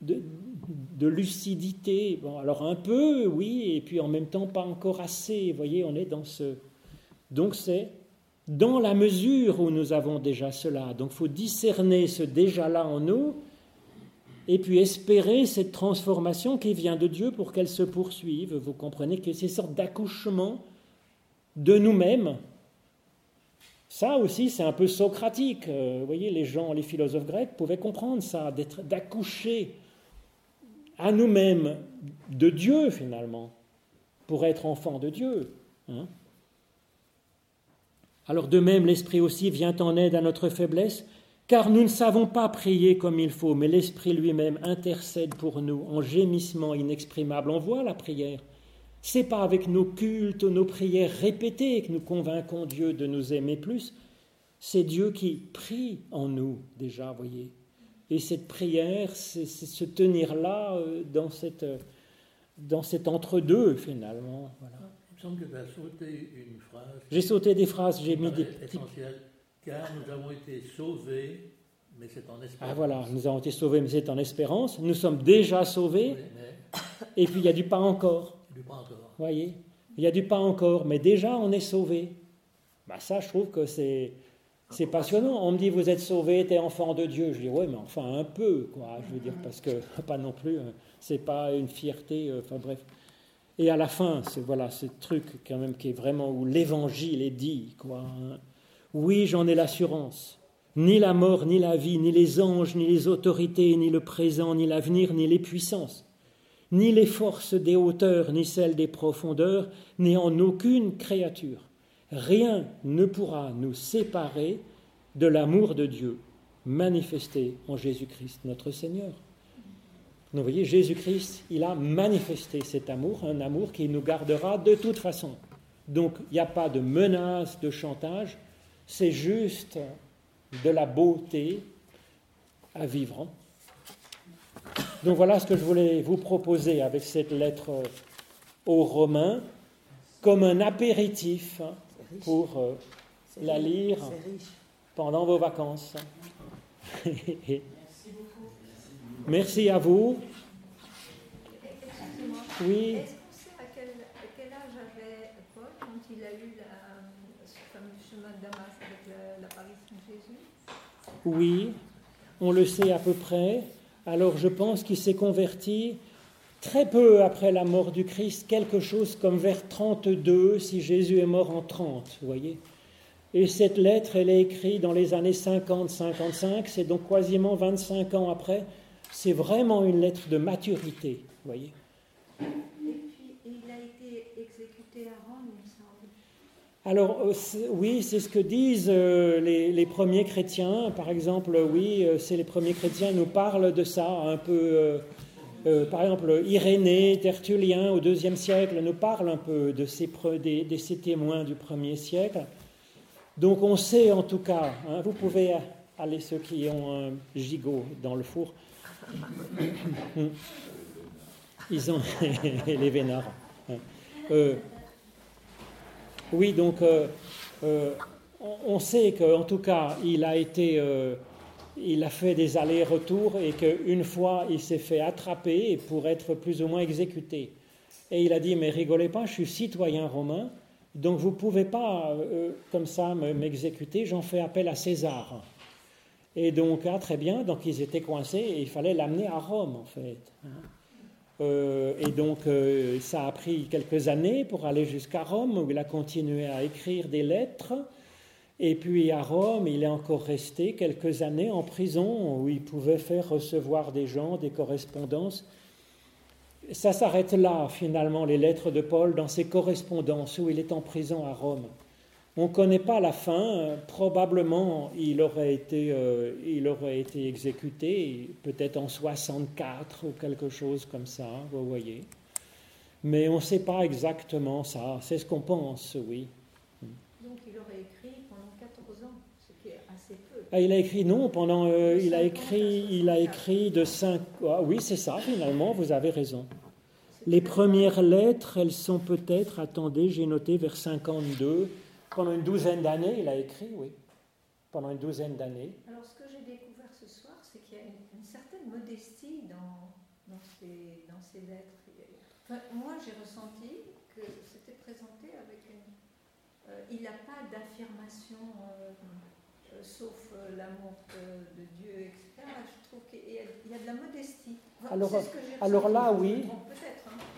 de, lucidité. Bon, alors un peu, oui, et puis en même temps pas encore assez. Vous voyez, on est dans ce... Donc c'est dans la mesure où nous avons déjà cela. Donc faut discerner ce déjà-là en nous et puis espérer cette transformation qui vient de Dieu pour qu'elle se poursuive. Vous comprenez que ces sortes d'accouchement de nous-mêmes, ça aussi c'est un peu socratique. Euh, vous voyez, les gens, les philosophes grecs pouvaient comprendre ça, d'être, d'accoucher à nous-mêmes de Dieu finalement, pour être enfant de Dieu. Hein. Alors de même, l'Esprit aussi vient en aide à notre faiblesse car nous ne savons pas prier comme il faut, mais l'Esprit lui-même intercède pour nous en gémissement inexprimable. On voit la prière. C'est pas avec nos cultes, nos prières répétées que nous convainquons Dieu de nous aimer plus. C'est Dieu qui prie en nous déjà, voyez. Et cette prière, c'est se tenir là euh, dans, cette, dans cet entre-deux finalement. Voilà. Il me semble que tu as sauté une phrase. J'ai sauté des phrases, j'ai mis des petits car nous avons été sauvés, mais c'est en espérance. Ah voilà, nous avons été sauvés, mais c'est en espérance. Nous sommes déjà sauvés. Et puis il y a du pas encore. Du pas encore. Voyez Il y a du pas encore, mais déjà on est sauvés. Bah ça, je trouve que c'est. C'est passionnant. On me dit, vous êtes sauvé, t'es enfant de Dieu. Je dis, oui, mais enfin un peu, quoi. Je veux dire, parce que pas non plus, hein. c'est pas une fierté. Euh, enfin bref. Et à la fin, c'est voilà, ce truc quand même qui est vraiment où l'évangile est dit, quoi. Hein. Oui, j'en ai l'assurance. Ni la mort, ni la vie, ni les anges, ni les autorités, ni le présent, ni l'avenir, ni les puissances, ni les forces des hauteurs, ni celles des profondeurs, ni en aucune créature. Rien ne pourra nous séparer de l'amour de Dieu manifesté en Jésus-Christ notre Seigneur. Vous voyez, Jésus-Christ, il a manifesté cet amour, un amour qui nous gardera de toute façon. Donc il n'y a pas de menace, de chantage, c'est juste de la beauté à vivre. Donc voilà ce que je voulais vous proposer avec cette lettre aux Romains, comme un apéritif pour euh, la lire pendant vos vacances. Merci à vous. Oui. Est-ce qu'on sait à quel, âge avait Paul quand il a eu ce fameux chemin de Damas? Oui, on le sait à peu près. Alors je pense qu'il s'est converti très peu après la mort du Christ, quelque chose comme vers 32, si Jésus est mort en 30, vous voyez. Et cette lettre, elle est écrite dans les années 50-55, c'est donc quasiment 25 ans après. C'est vraiment une lettre de maturité, vous voyez. Et puis, il a été exécuté à Rome, il me semble. Alors, euh, oui, c'est ce que disent euh, les, premiers chrétiens. Par exemple, oui, euh, c'est les premiers chrétiens nous parlent de ça un peu. par exemple, Irénée, Tertullien, au deuxième siècle, nous parlent un peu de ces, témoins du premier siècle. Donc on sait en tout cas, hein, vous pouvez aller ceux qui ont un gigot dans le four, ils ont les vénards. Oui, donc euh, euh, on sait qu'en tout cas il a été, il a fait des allers-retours et qu'une fois il s'est fait attraper pour être plus ou moins exécuté. Et il a dit mais rigolez pas, je suis citoyen romain donc vous ne pouvez pas, euh, comme ça, m'exécuter, j'en fais appel à César. Et donc, ah, très bien, donc ils étaient coincés et il fallait l'amener à Rome, en fait. Euh, et donc, euh, ça a pris quelques années pour aller jusqu'à Rome, où il a continué à écrire des lettres. Et puis à Rome, il est encore resté quelques années en prison, où il pouvait faire recevoir des gens, des correspondances ça s'arrête là, finalement, les lettres de Paul dans ses correspondances où il est en prison à Rome. On ne connaît pas la fin. Probablement, il aurait été, euh, il aurait été exécuté, peut-être en 64 ou quelque chose comme ça, vous voyez. Mais on ne sait pas exactement ça. C'est ce qu'on pense, oui. Donc il aurait écrit pendant 14 ans, ce qui est assez peu. Ah, il a écrit, non, pendant. Euh, il, a écrit, il a écrit de 5. Ah, oui, c'est ça, finalement, vous avez raison. Les premières lettres, elles sont peut-être, attendez, j'ai noté vers 52, pendant une douzaine d'années, il a écrit, oui, pendant une douzaine d'années. Alors ce que j'ai découvert ce soir, c'est qu'il y a une, certaine modestie dans, dans, ces, dans ces lettres. moi, j'ai ressenti que c'était présenté avec une... Euh, il n'a pas d'affirmation, euh, euh, sauf l'amour de Dieu, etc. Je trouve qu'il y, a de la modestie. alors, alors là, oui.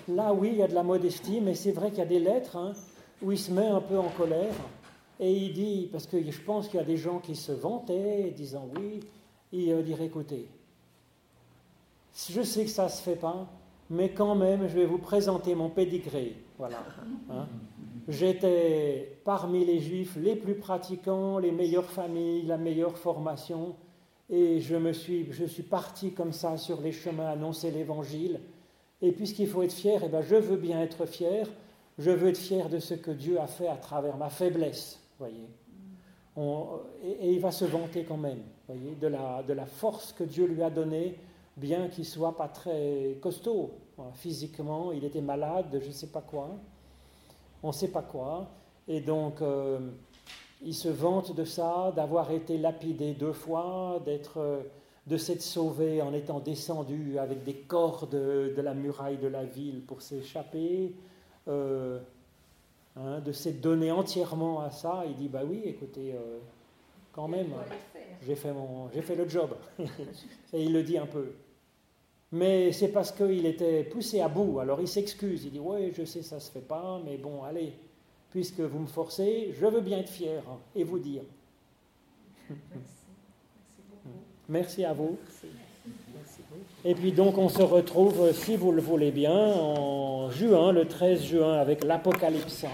Là, oui, il y a de la modestie, mais c'est vrai qu'il y a des lettres hein, où il se met un peu en colère. Et il dit, parce que je pense qu'il y a des gens qui se vantaient, disant oui, il dirait écoutez, je sais que ça ne se fait pas, mais quand même, je vais vous présenter mon pédigré. Voilà. Hein. J'étais parmi les juifs les plus pratiquants, les meilleures familles, la meilleure formation, et je, me suis, je suis parti comme ça sur les chemins annoncer l'évangile. Et puisqu'il faut être fier, eh ben je veux bien être fier. Je veux être fier de ce que Dieu a fait à travers ma faiblesse, voyez. et, il va se vanter quand même, voyez, de la, de la force que Dieu lui a donnée, bien qu'il soit pas très costaud. physiquement, il était malade, je ne sais pas quoi. On ne sait pas quoi. Et donc, euh, il se vante de ça, d'avoir été lapidé deux fois, d'être... Euh, de s'être sauvé en étant descendu avec des cordes de la muraille de la ville pour s'échapper, euh, hein, de s'être donné entièrement à ça. Il dit Bah oui, écoutez, euh, quand même, j'ai fait, mon, j'ai fait le job. Et il le dit un peu. Mais c'est parce qu'il était poussé à bout. Alors il s'excuse. Il dit Oui, je sais, ça se fait pas, mais bon, allez, puisque vous me forcez, je veux bien être fier et vous dire. Merci à vous. Et puis donc on se retrouve, si vous le voulez bien, en juin, le 13 juin, avec l'Apocalypse.